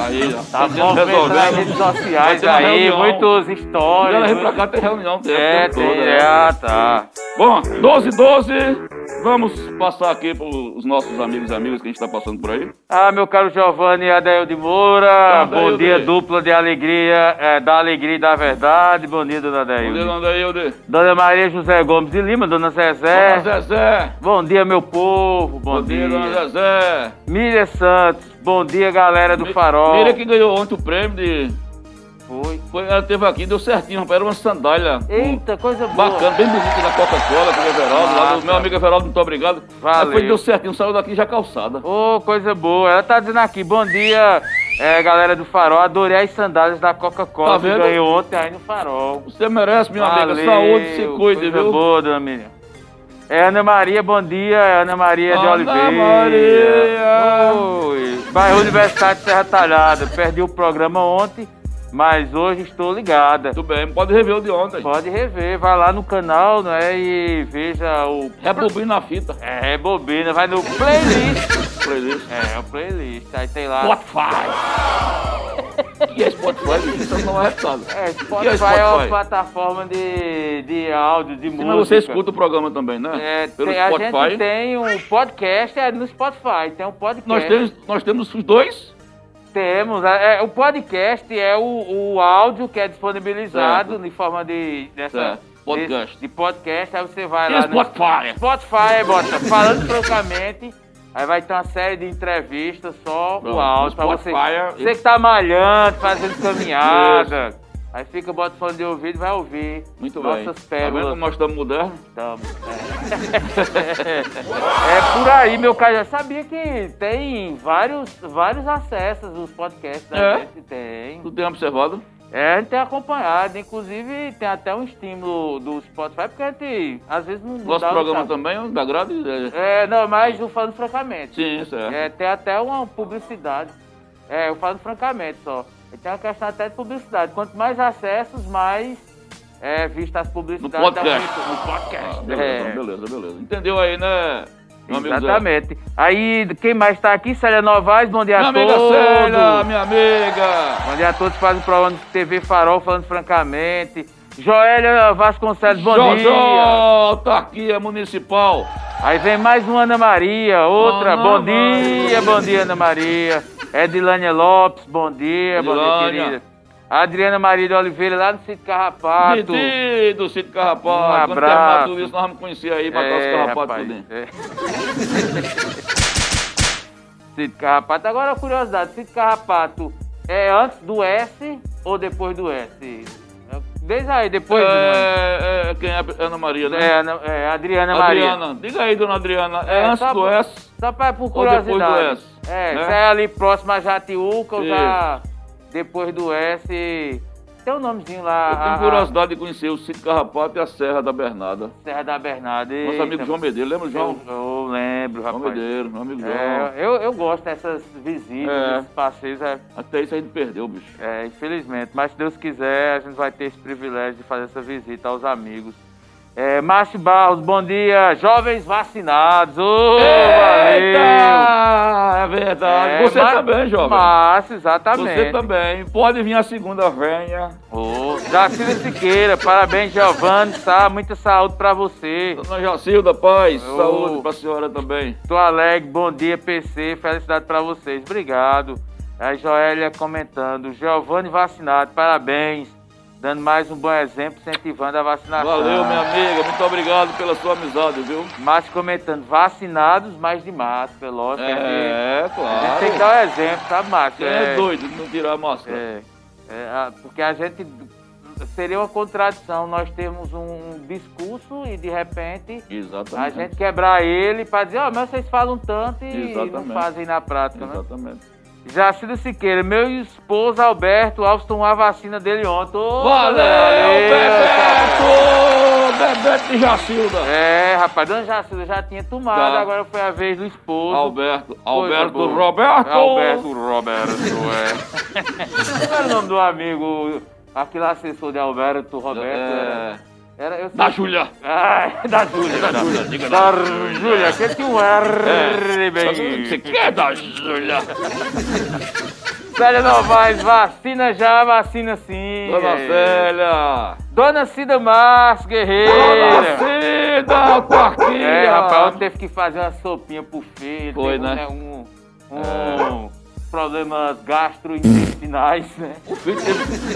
Aí, ó. Tá movimentando as redes sociais aí, muitos stories. ela vem pra cá, tem reunião, tem É, tem, né? é, ah, tá. Bom, 12 12 Vamos passar aqui para os nossos amigos e amigas que a gente está passando por aí. Ah, meu caro Giovanni Adael de Moura, Adaildo. bom dia dupla de alegria, é, da alegria e da verdade, bom dia, dona Bom dia. Dona Deilde. Dona Maria José Gomes de Lima, dona Zezé, Dona Zezé. bom dia, meu povo, bom, Bom dia, dia. Dona Zezé. Miriam Santos, bom dia, galera do Mi- Farol. Mira que ganhou ontem o prêmio de... Foi. Foi, ela teve aqui, deu certinho, rapaz. Era uma sandália Eita, coisa boa. bacana, bem bonita da Coca-Cola, com o Everaldo. Lá do meu amigo Everaldo, muito obrigado. Valeu. Foi, deu certinho, saiu daqui já calçada. Ô, coisa boa. Ela tá dizendo aqui, bom dia, é, galera do Farol. Adorei as sandálias da Coca-Cola Tá que ganhou ontem aí no Farol. Você merece, minha amiga. Valeu, Saúde, se cuide, coisa viu? boa, dona Miriam. É Ana Maria, bom dia, é Ana Maria de Ana Oliveira. Maria. Oi. Bairro Universidade de Serra Talhada. Perdi o programa ontem, mas hoje estou ligada. Tudo bem, pode rever o de ontem. Pode rever, vai lá no canal, né, e veja o... Rebobina a fita. É, bobina, vai no playlist. Playlist. É, o playlist, aí tem lá... Spotify. E é Spotify, isso não é resultado. É, que Spotify é Spotify? uma plataforma de, de áudio, de Sim, música. mas você escuta o programa também, né? É, Pelo tem- a Spotify. gente tem um podcast é no Spotify, tem um podcast. Nós temos, nós temos os dois. Temos. é, é, o podcast é o, o áudio que é disponibilizado Certo. em forma de. Dessa. Podcast. desse- de podcast, aí você vai lá. Spotify? No Spotify, bota falando francamente. Aí vai ter uma série de entrevistas, só Pronto, o áudio, pra você. É- Você que tá malhando, fazendo caminhada. Aí fica, bota fone de ouvido e vai ouvir. Muito bem. nossas Tá vendo pérolas. como nós estamos modernos? Tamo, é. É por aí, meu cara. Eu sabia que tem vários, vários acessos dos podcasts da É? gente. Tem. Tu tem observado? É, a gente tem acompanhado. Inclusive, tem até um estímulo do Spotify, porque a gente às vezes não Nosso dá programa também é da grade? É. É, não, mas eu falo francamente. Sim, isso é. É, tem até uma publicidade. É, eu falo francamente só. Tem uma questão até de publicidade. Quanto mais acessos, mais é, vista as No publicidades. da podcast. muito- No podcast. Ah, beleza, é. beleza, beleza. Entendeu aí, né? Exatamente. Aí, quem mais tá aqui? Célia Novaes, bom dia Minha a amiga todos. Célia, minha amiga. Bom dia a todos, faz o programa de TV Farol, falando francamente. Joélia Vasconcelos, bom dia. Jojo, tá aqui, é municipal. Aí vem mais uma Ana Maria, outra, Ana bom Maria. dia, bom dia Ana Maria. Edilânia Lopes, bom dia, bom dia, Edilânia. querida. Adriana Maria de Oliveira, lá no sítio Carrapato. Didi do Sítio Carrapato. Um Quando abraço. terminar tudo isso, nós vamos conhecer aí, matar os É, carrapatos rapaz, tudo. é. Sítio Carrapato. Agora, curiosidade, Sítio Carrapato é antes do S ou depois do S? Desde aí, depois do... É, é, quem é Ana Maria, né? É, Ana- é, Adriana Maria. Adriana, diga aí, dona Adriana. É, É, antes só do S. Só pra, por Ou depois do curiosidade. S, É, né? isso é ali próximo a Jatiuca, ou já depois do S. Tem um nomezinho lá. Eu tenho a- curiosidade de conhecer o Sítio Carrapato e a Serra da Bernarda. Serra da Bernarda. Nosso Eita, amigo João Medeiros, lembra João? Eu, eu lembro, João rapaz. Medeiros, meu amigo João. É, eu, eu gosto dessas visitas, É. desses passeios. É, Até isso a gente perdeu, bicho. é, infelizmente. Mas se Deus quiser, a gente vai ter esse privilégio de fazer essa visita aos amigos. É, Márcio Barros, bom dia. Jovens vacinados. Ô, valeu. É verdade. É, Você também, jovem. Márcio, exatamente. Você também. Pode vir a segunda venha. Ô, Jacira Siqueira, parabéns, Giovanni, tá? Muita saúde pra você. Dona Jacilda, paz. Ô. Saúde pra senhora também. Tô alegre, bom dia, PC, felicidade pra vocês. Obrigado. A Joélia comentando, Giovanni vacinado, parabéns. Dando mais um bom exemplo, incentivando a vacinação. Valeu, minha amiga. Muito obrigado pela sua amizade, viu? Márcio comentando, vacinados, mas de máscara, lógico. a gente- É, A gente tem que claro. dar o exemplo, sabe, Márcio? Quem é doido de não tirar a máscara? É, é, a- porque a gente seria uma contradição nós termos um discurso e de repente a Exatamente. gente quebrar ele para dizer, ó, mas vocês falam tanto e Exatamente. não fazem na prática, né? Exatamente. Jacildo Siqueira, meu esposo Alberto Alves tomou a vacina dele ontem. Ô, Valeu, Bebeto! Bebeto de Jacilda. É, rapaz, dona Jacilda já tinha tomado, Já. agora foi a vez do esposo. Alberto. Alberto boa. Roberto. Alberto Roberto, é. Qual era o nome do amigo, aquele assessor de Alberto Roberto? É, Era, eu sei- da Júlia. Ai, da Júlia. Da Júlia, diga Da da Júlia, que tinha um R bem. Você quer da Júlia? Célia Novaes, vacina já, vacina sim. Dona É. Célia. Dona Cida Márcio Guerreira. Dona Cida, quartinha. É, rapaz, teve que fazer uma sopinha pro filho. Foi, teve, né? Um, um problemas gastrointestinais, né? O filho.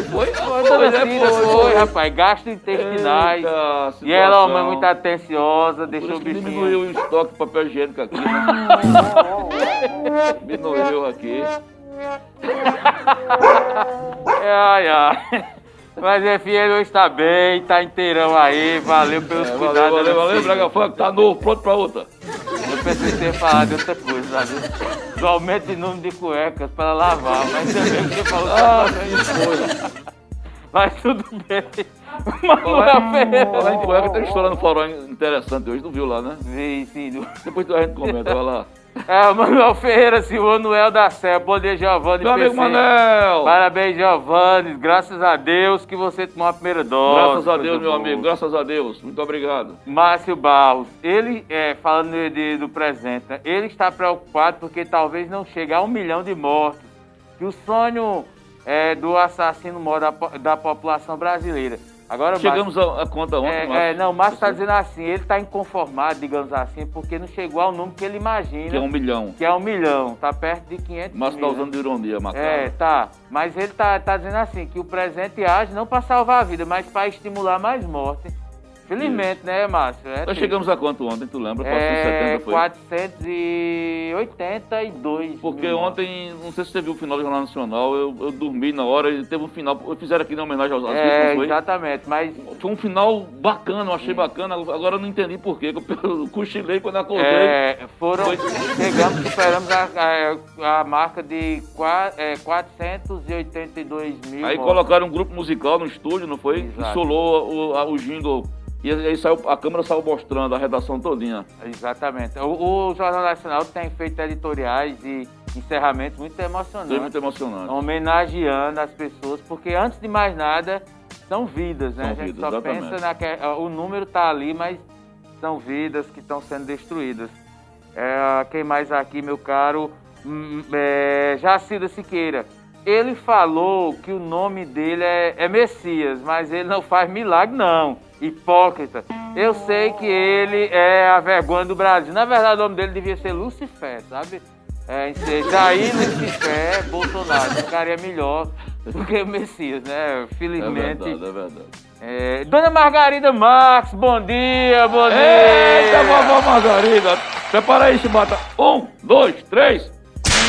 Foi? Foi, Dona né? Cida, foi, rapaz, gastrointestinais. Eita, E ela é uma mãe situação. muito atenciosa, deixou o bichinho. diminuiu o estoque de papel higiênico aqui, né? diminuiu aqui. Ai, ai. Mas enfim, ele hoje tá bem, tá inteirão aí, valeu pelos É, cuidados. valeu, valeu, Dona valeu. Braga Funk, tá novo, pronto pra outra. Eu pensei que você ia falar de outra coisa, sabe? Do aumento de número de cuecas para lavar, mas também que você falou que Ah, tá que coisa. Mas tudo bem. Manuel Ferreira. Lá em Cueca tem uma história no fórum interessante hoje, não viu lá, né? Sim, sim. Depois a gente comenta, vai lá. É, o Manuel Ferreira, Silvano Noel da Sé. Bom dia, Giovanni. Meu amigo PC. Manel! Parabéns, Giovanni. Graças a Deus que você tomou a primeira dose. Graças a Deus, meu boa. amigo, graças a Deus. Muito obrigado. Márcio Barros, ele, é, falando de- do presente, né, ele está preocupado porque talvez não chegue a um milhão de mortos. Que o sonho é, do assassino maior da, da população brasileira. Agora, Chegamos Márcio, à à conta ontem, é, Márcio. é, não, o Márcio está dizendo assim, ele está inconformado, digamos assim, porque não chegou ao número que ele imagina, Que é um milhão. que é um milhão. Tá perto de 500 Márcio mil. tá usando né? ironia, Macau. É, tá. Mas ele tá, tá dizendo assim, que o presente age não para salvar a vida, mas para estimular mais morte. Felizmente, né, Márcio? É Nós triste. chegamos a quanto ontem, tu lembra? É, 470 foi? 482. Porque mil ontem, não sei se você viu o final do Jornal Nacional, eu, eu dormi na hora e teve um final. Fizeram aqui em homenagem aos, É, vítimas, exatamente, mas Foi um final bacana, eu achei bacana. Agora eu não entendi por quê, que eu cochilei quando acordei. é, foram, Foi- chegamos, superamos a, a, a marca de qua- é, 482 mil Aí mortos. colocaram um grupo musical no estúdio, não foi? Exato. Solou o, a- o jingle. E aí saiu, a câmera saiu mostrando a redação todinha. Exatamente. O, o Jornal Nacional tem feito editoriais e encerramentos muito emocionantes. Foi muito emocionante. homenageando as pessoas, porque antes de mais nada, são vidas, né? São a gente vidas, só exatamente. pensa naquele. O número tá ali, mas são vidas que estão sendo destruídas. É, quem mais aqui, meu caro? Hum, É, Jacida Siqueira. Ele falou que o nome dele é, é Messias, mas ele não faz milagre, não. Hipócrita. Eu sei que ele é a vergonha do Brasil. Na verdade, o nome dele devia ser Lucifer, sabe? É, em ser Jair Lucifer Bolsonaro. Ficaria melhor do que o Messias, né? É Felizmente. verdade, é verdade. É, Dona Margarida Max, bom dia, bom dia. Eita, vovó Margarida! Prepara aí, Chibata. Um, dois, três.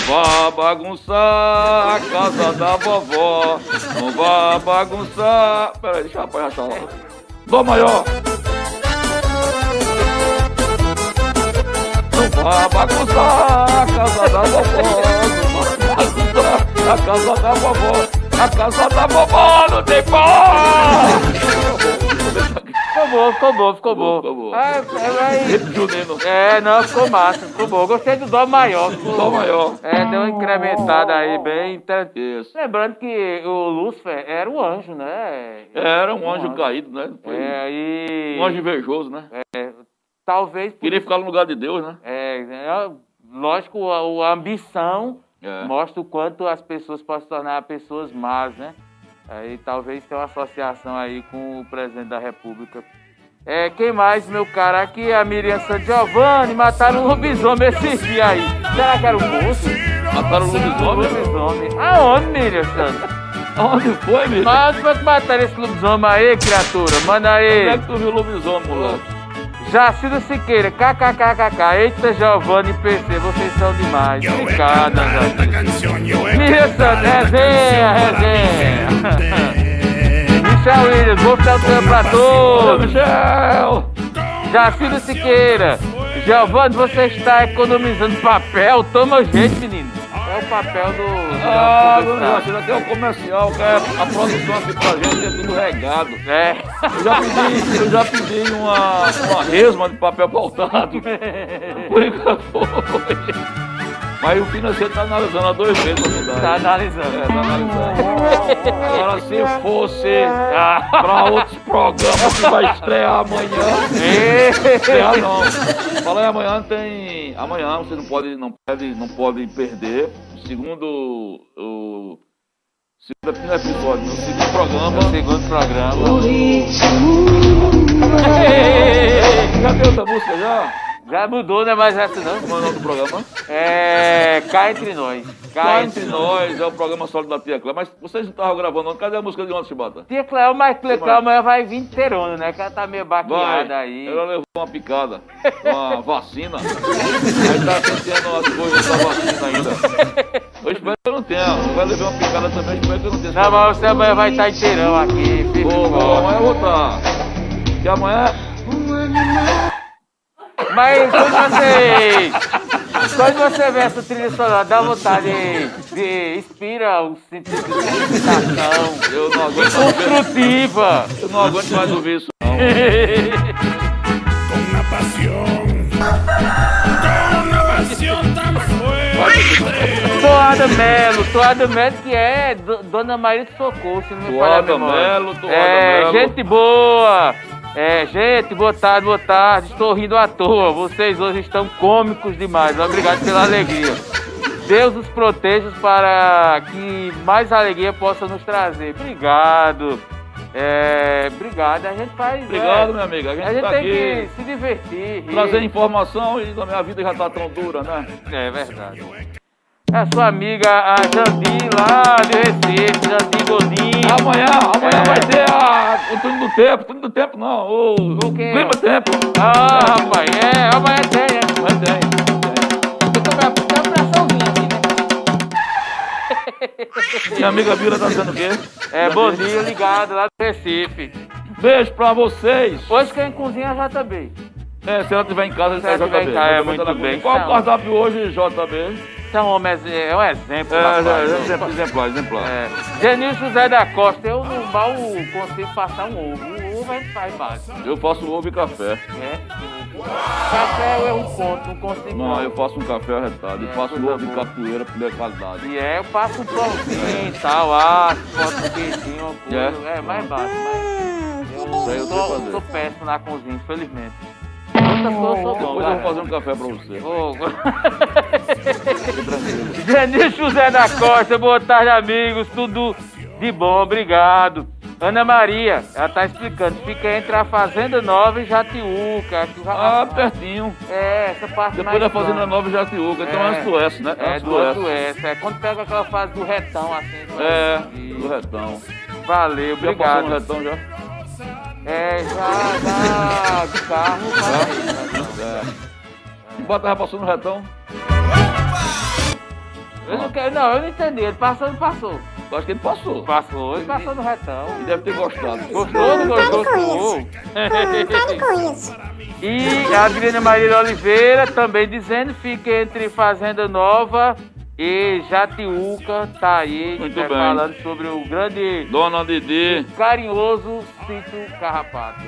Não vá bagunçar a casa da vovó. Não vá bagunçar. Peraí, deixa eu apanhar essa lá. Dó maior. Não vá bagunçar a casa da vovó. Não bagunçar a casa da vovó. A casa da vovó não tem pó! Ficou bom, ficou bom, ficou bom. Ficou bom. Ah, é, é, é, não, ficou massa, ficou bom. Gostei do dó maior. ficou- Dó maior. É, deu uma incrementada aí, bem. inter- Isso. Lembrando que o Lúcifer era o anjo, né? Era um anjo caído, né? Foi É, aí. um anjo invejoso, né? Talvez. por Queria ficar no lugar de Deus, né? É, é, lógico, a, a ambição É. mostra o quanto as pessoas podem se tornar pessoas más, né? Aí talvez tenha uma associação aí com o presidente da República. É, quem mais, meu cara? Aqui é a Miriam San Giovanni, mataram um lobisomem esses dias aí. Será que era um moço? Mataram o Um lobisomem. lobisomem. Aonde, Miriam Santos? Onde foi, meu? Mas foi que mataram esse lobisomem aí, criatura? Manda Onde é aí. que tu viu o lobisomem, moleque? Jacida Siqueira, kkkk. Eita, Giovanni PC, vocês são demais. Obrigado, Jacida. Miriam Santos, resenha, resenha. Michel Williams, final de semana pra Ô, todos. Michel! Jacida Siqueira, Giovanni, você está economizando papel? Toma jeito, menino. É o papel do. Ah, Deus, aqui é o comercial, que é a produção aqui pra gente é tudo regado. É. Eu já pedi, eu já pedi uma, uma resma de papel pautado. Por enquanto foi. Mas o financeiro tá analisando a dois vezes a cidade. Tá analisando. É, tá analisando. Agora, se fosse ah, pra outros programas que vai estrear amanhã, estrear não. Fala aí, amanhã tem. Amanhã você não pode, não pode, não pode perder. Segundo o. Segundo é episódio, no segundo programa. Segundo programa. Já tem outra música já? Já mudou, né? Mas essa não. Como é o nome do programa? É. Cá entre nós. Cá entre nós, é o programa solo da Tia Clé. Mas vocês não estavam gravando ontem. Cadê a música de ontem, Chibata? Tia Cléo, mas Tia Cléo amanhã vai vir inteirona, né? Que ela tá meio baqueada aí. ela levou uma picada, uma vacina. Aí tá sentindo as coisas da vacina ainda. Eu espero que eu não tenha. Vai levar uma picada também, eu espero que eu não tenha. Não, mas você amanhã vai estar inteirão aqui. e Pô, amanhã eu vou estar. Que amanhã. Mas quando você. Quando você vê essa trilha sonora, dá vontade de. de inspira um sentido de excitação Eu não aguento mais construtiva. Eu não aguento mais ouvir isso, não. pasión tan fuerte. Toada Melo, Toada Melo que é do- Dona Maria de Socorro, se não me falha a Toada memória. Melo, Toada É, Melo. gente boa. É, gente, boa tarde, boa tarde. Estou rindo à toa. Vocês hoje estão cômicos demais. Obrigado pela alegria. Deus os proteja para que mais alegria possa nos trazer. Obrigado. É, obrigado. A gente faz. Obrigado, é, meu amigo. A gente, A gente tá tem aqui que se divertir. trazer informação e a minha vida já tá tão dura, né? É verdade. É a sua amiga, a Jandi, lá de Recife, Jandi Godinho. Amanhã, amanhã É. vai ter a, o túnel do tempo, túnel do tempo não, o, O clima do tempo. Ah, rapaz, é, amanhã tem, é. Vai ter. Eu tô tem aqui, né? Minha amiga Bira tá dizendo o quê? É, bom dia, ligado lá do Recife. Beijo pra vocês. Hoje quem cozinha é JB. É, se ela estiver em casa, Se ela tá estiver JB. em casa, é muito tá bem. Qual o cardápio hoje, JB? Então, homem, é é um exemplo, É, rapaz. é, exemplo, exemplar, exemplar. É. José da Costa, eu não mal consigo passar um ovo. O ovo a gente faz básico. Eu faço ovo e café. né? Café eu erro ponto, não consigo. Não, eu faço um café arretado. E É, faço coisa ovo de capoeira por minha qualidade. E é, eu passo um pãozinho e tal, ah, boto um queijinho, uma coisa. É? É, mais básico, mas. Eu eu sei sou, fazer. sou péssimo na cozinha, infelizmente. Depois eu vou fazer um café pra você. Ô, Genil José da Costa, boa tarde, amigos. Tudo de bom, obrigado. Ana Maria, ela tá explicando, fica entre a Fazenda Nova e Jatiuca. Ah, pertinho. É, essa parte Depois da Fazenda plana. Nova e Jatiuca. Então é sudoeste, né? É, do sudoeste. Oeste. É quando pega aquela fase do retão, assim. do É, Oeste. do retão. Valeu, Já passou no obrigado. retão já? É, já, já, de carro, já passou no retão? Eu não quero, não, eu não entendi. Ele passou, não passou. Eu acho que ele passou. Passou, ele passou no retão. Ele deve ter gostado. Gostou, não gostou? Gostou. Para com isso. E a Adriana Maria de Oliveira também dizendo, fica entre Fazenda Nova e Jatiuca, tá aí, Muito né, bem. falando sobre o grande, Dona Didi, carinhoso sítio Carrapato.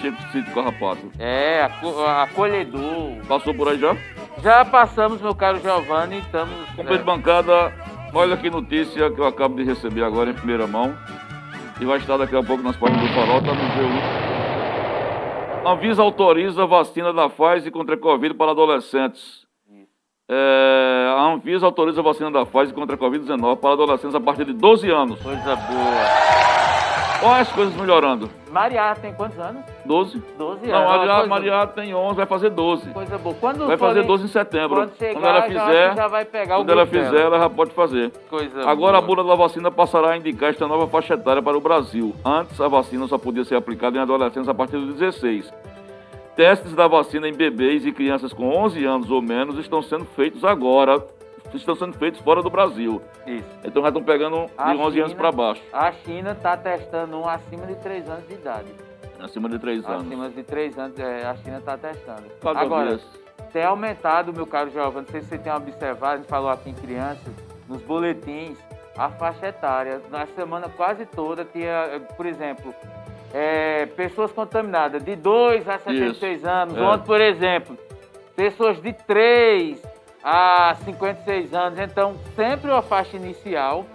tipo sítio carrapato. É, aco- acolhedor. Passou por aí já? Já passamos, meu caro Giovanni, estamos... Companheiro de bancada, olha que notícia que eu acabo de receber agora em primeira mão. E vai estar daqui a pouco nas páginas do Farol, tá no G1. Anvisa autoriza a vacina da Pfizer contra a Covid para adolescentes. É, a Anvisa autoriza a vacina da Pfizer contra a Covid-19 para adolescentes a partir de 12 anos. Coisa boa. Olha as coisas melhorando. Maria tem quantos anos? 12? 12 Não, anos. Maria, Coisa- Maria tem 11, vai fazer 12. Coisa boa. Quando Vai fazer ali- 12 em setembro. Quando chegar, ela já acho que fizer, já vai pegar o quando ela grupo fizer, dela. ela já pode fazer. Coisa Agora a boa. bula da vacina passará a indicar esta nova faixa etária para o Brasil. Antes, a vacina só podia ser aplicada em adolescentes a partir dos 16. Testes da vacina em bebês e crianças com 11 anos ou menos estão sendo feitos agora. Estão sendo feitos fora do Brasil. Isso. Então já estão pegando de A 11 anos China- para baixo. A China está testando um acima de 3 anos de idade. Acima de 3 anos. Acima de 3 anos, é, a China está testando. Cada Agora, vez. tem aumentado, meu caro Giovanni, não sei se você tem observado, a gente falou aqui em crianças, nos boletins, a faixa etária. Na semana quase toda tinha, por exemplo, eh, pessoas contaminadas de 2 a 76 anos. é. Ontem, por exemplo, pessoas de 3 a 56 anos. Então, sempre a faixa inicial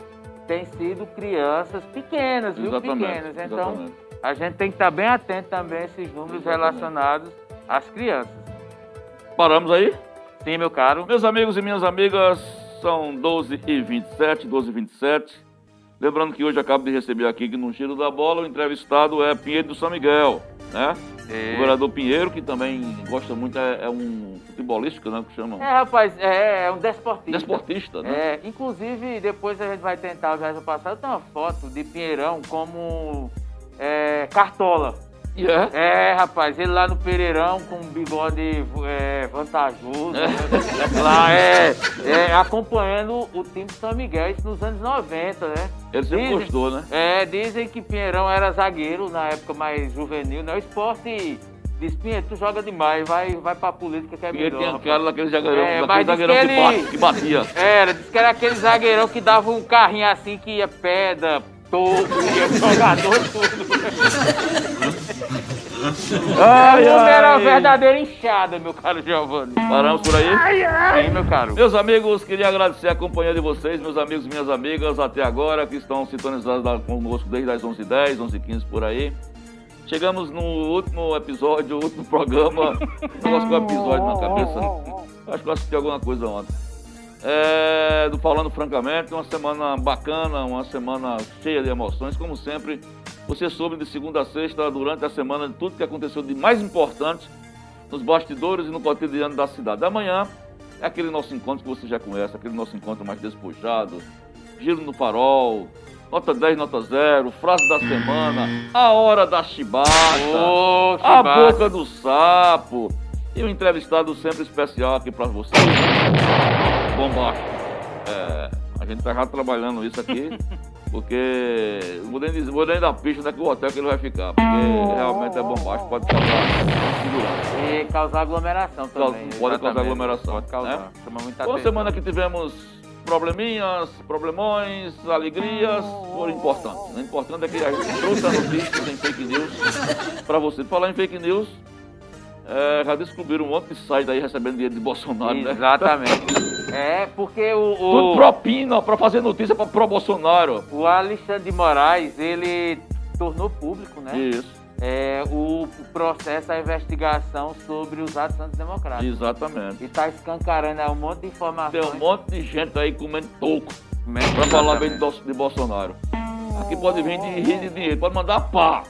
tem sido crianças pequenas, viu? Exatamente. Pequenas. Então, exatamente. a gente tem que estar bem atento também a esses números Exatamente. relacionados às crianças. Paramos aí? Sim, meu caro. Meus amigos e minhas amigas, são 12 e 27, 12 e 27. Lembrando que hoje acabo de receber aqui que no Giro da Bola o entrevistado é Pinheiro do São Miguel, né? O vereador Pinheiro, que também gosta muito, é, é um futebolista, né? Que chamam. É, rapaz, é, é um desportista. Desportista, né? É, inclusive, depois a gente vai tentar, já no passado, tem uma foto de Pinheirão como é, cartola. E é. Rapaz, ele lá no Pereirão com um bigode é, vantajoso. né? Lá, é, é, acompanhando o time de São Miguel, isso nos anos 90, né? Ele sempre Dizem- gostou, né? É, dizem que Pinheirão era zagueiro na época mais juvenil, né? O esporte diz, Pinheiro, tu joga demais, vai, vai pra política que é Pinheiro melhor. tinha rapaz." cara daquele zagueirão, É, daquele diz zagueirão que que, ele- bate- que batia. Era, disse que era aquele zagueirão que dava um carrinho assim que ia pedra, toco, ia jogador, tudo. Ai, o homem era uma ai. verdadeira inchada, meu caro Giovanni. Paramos por aí? Sim, meu caro. Meus amigos, queria agradecer a companhia de vocês, meus amigos e minhas amigas, até agora, que estão sintonizados conosco desde as 11h10, 11h15 por aí. Chegamos no último episódio, o último programa. Eu gosto com episódio na cabeça. Acho que eu assisti alguma coisa ontem. É, do Falando Francamente, uma semana bacana, uma semana cheia de emoções, como sempre. Você soube de segunda a sexta, durante a semana, de tudo que aconteceu de mais importante nos bastidores e no cotidiano da cidade. Amanhã é aquele nosso encontro que você já conhece, aquele nosso encontro mais despojado, giro no farol, nota 10, nota 0, frase da semana, a hora da chibata, Ô, a boca do sapo e um entrevistado sempre especial aqui pra você. Bombástico. É, a gente tá já trabalhando isso aqui, porque não vou nem, dizer, vou nem dar pista onde é que o hotel que ele vai ficar, porque realmente é bombástico, pode causar segurança. E causar aglomeração também. Pode causar exatamente. aglomeração, Pode causar. né? Chama muita Uma semana que tivemos probleminhas, problemões, alegrias, foram importantes. O importante é que a gente trouxe a notícia em fake news para você. Falar em fake news, é, já descobriram um monte de site aí recebendo dinheiro de Bolsonaro, né? Exatamente. É, porque o, Tudo o, propina para fazer notícia para pro Bolsonaro. o Alexandre de Moraes, ele tornou público, né? Isso, É, o, o processo, a investigação sobre os atos antidemocráticos. exatamente. E tá escancarando aí um monte de informações. Tem um monte de gente aí comendo toco para falar bem de, de Bolsonaro. Aqui pode vir de rir de dinheiro, pode mandar pá.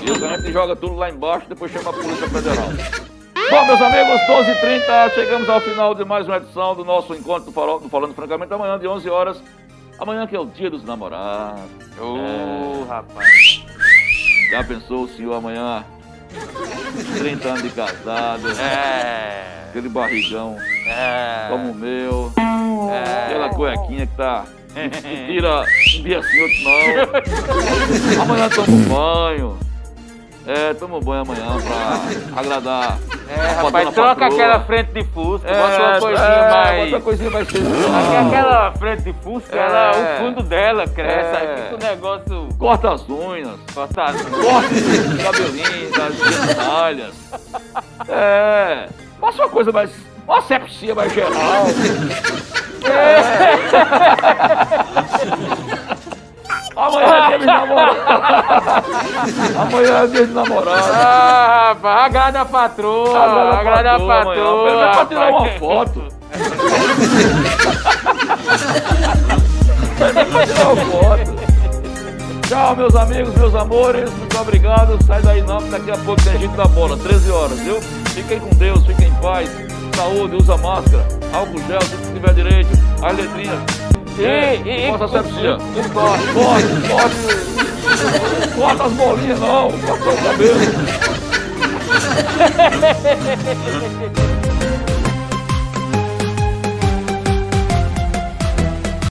E o gente joga tudo lá embaixo, depois chama a Polícia Federal. Bom, meus amigos, 12h30, chegamos ao final de mais uma edição do nosso encontro do, Farol- do Falando Francamente, amanhã de 11 horas. Amanhã que é o dia dos namorados. Ô, rapaz. Já pensou o senhor amanhã? 30 anos de casado, É. aquele barrigão É. como o meu, É. aquela cuequinha que tá. que tira um dia assim, outro não. Amanhã toma um banho. É, toma banho amanhã pra agradar. É, rapaz, troca patroa. aquela frente de fusca, É, bota uma coisinha é, mais. Bota uma coisinha mais sensual. aquela frente de fusca, É. ela, o fundo dela cresce, É. aí fica um negócio Corta as unhas. cortado. Corte os cabelinhos, das genitálias. É. Faça uma coisa mais. Uma sepsia mais geral. É. Amanhã é dia de namorado. Amanhã é dia de namorado. Ah, rapaz, agrada a patroa, agrada a patroa. Menos pra tirar uma foto. Pra tirar uma foto. Tchau, meus amigos, meus amores. Muito obrigado. Sai daí não, daqui a pouco tem gente da bola. 13 horas, viu? Fiquem com Deus, fiquem em paz. Saúde, usa máscara. Álcool gel, se tiver direito. As letrinhas. E, É, e, e possa sepsia. e corte. Corte, corte. Corta as bolinhas, não. Corta o cabelo.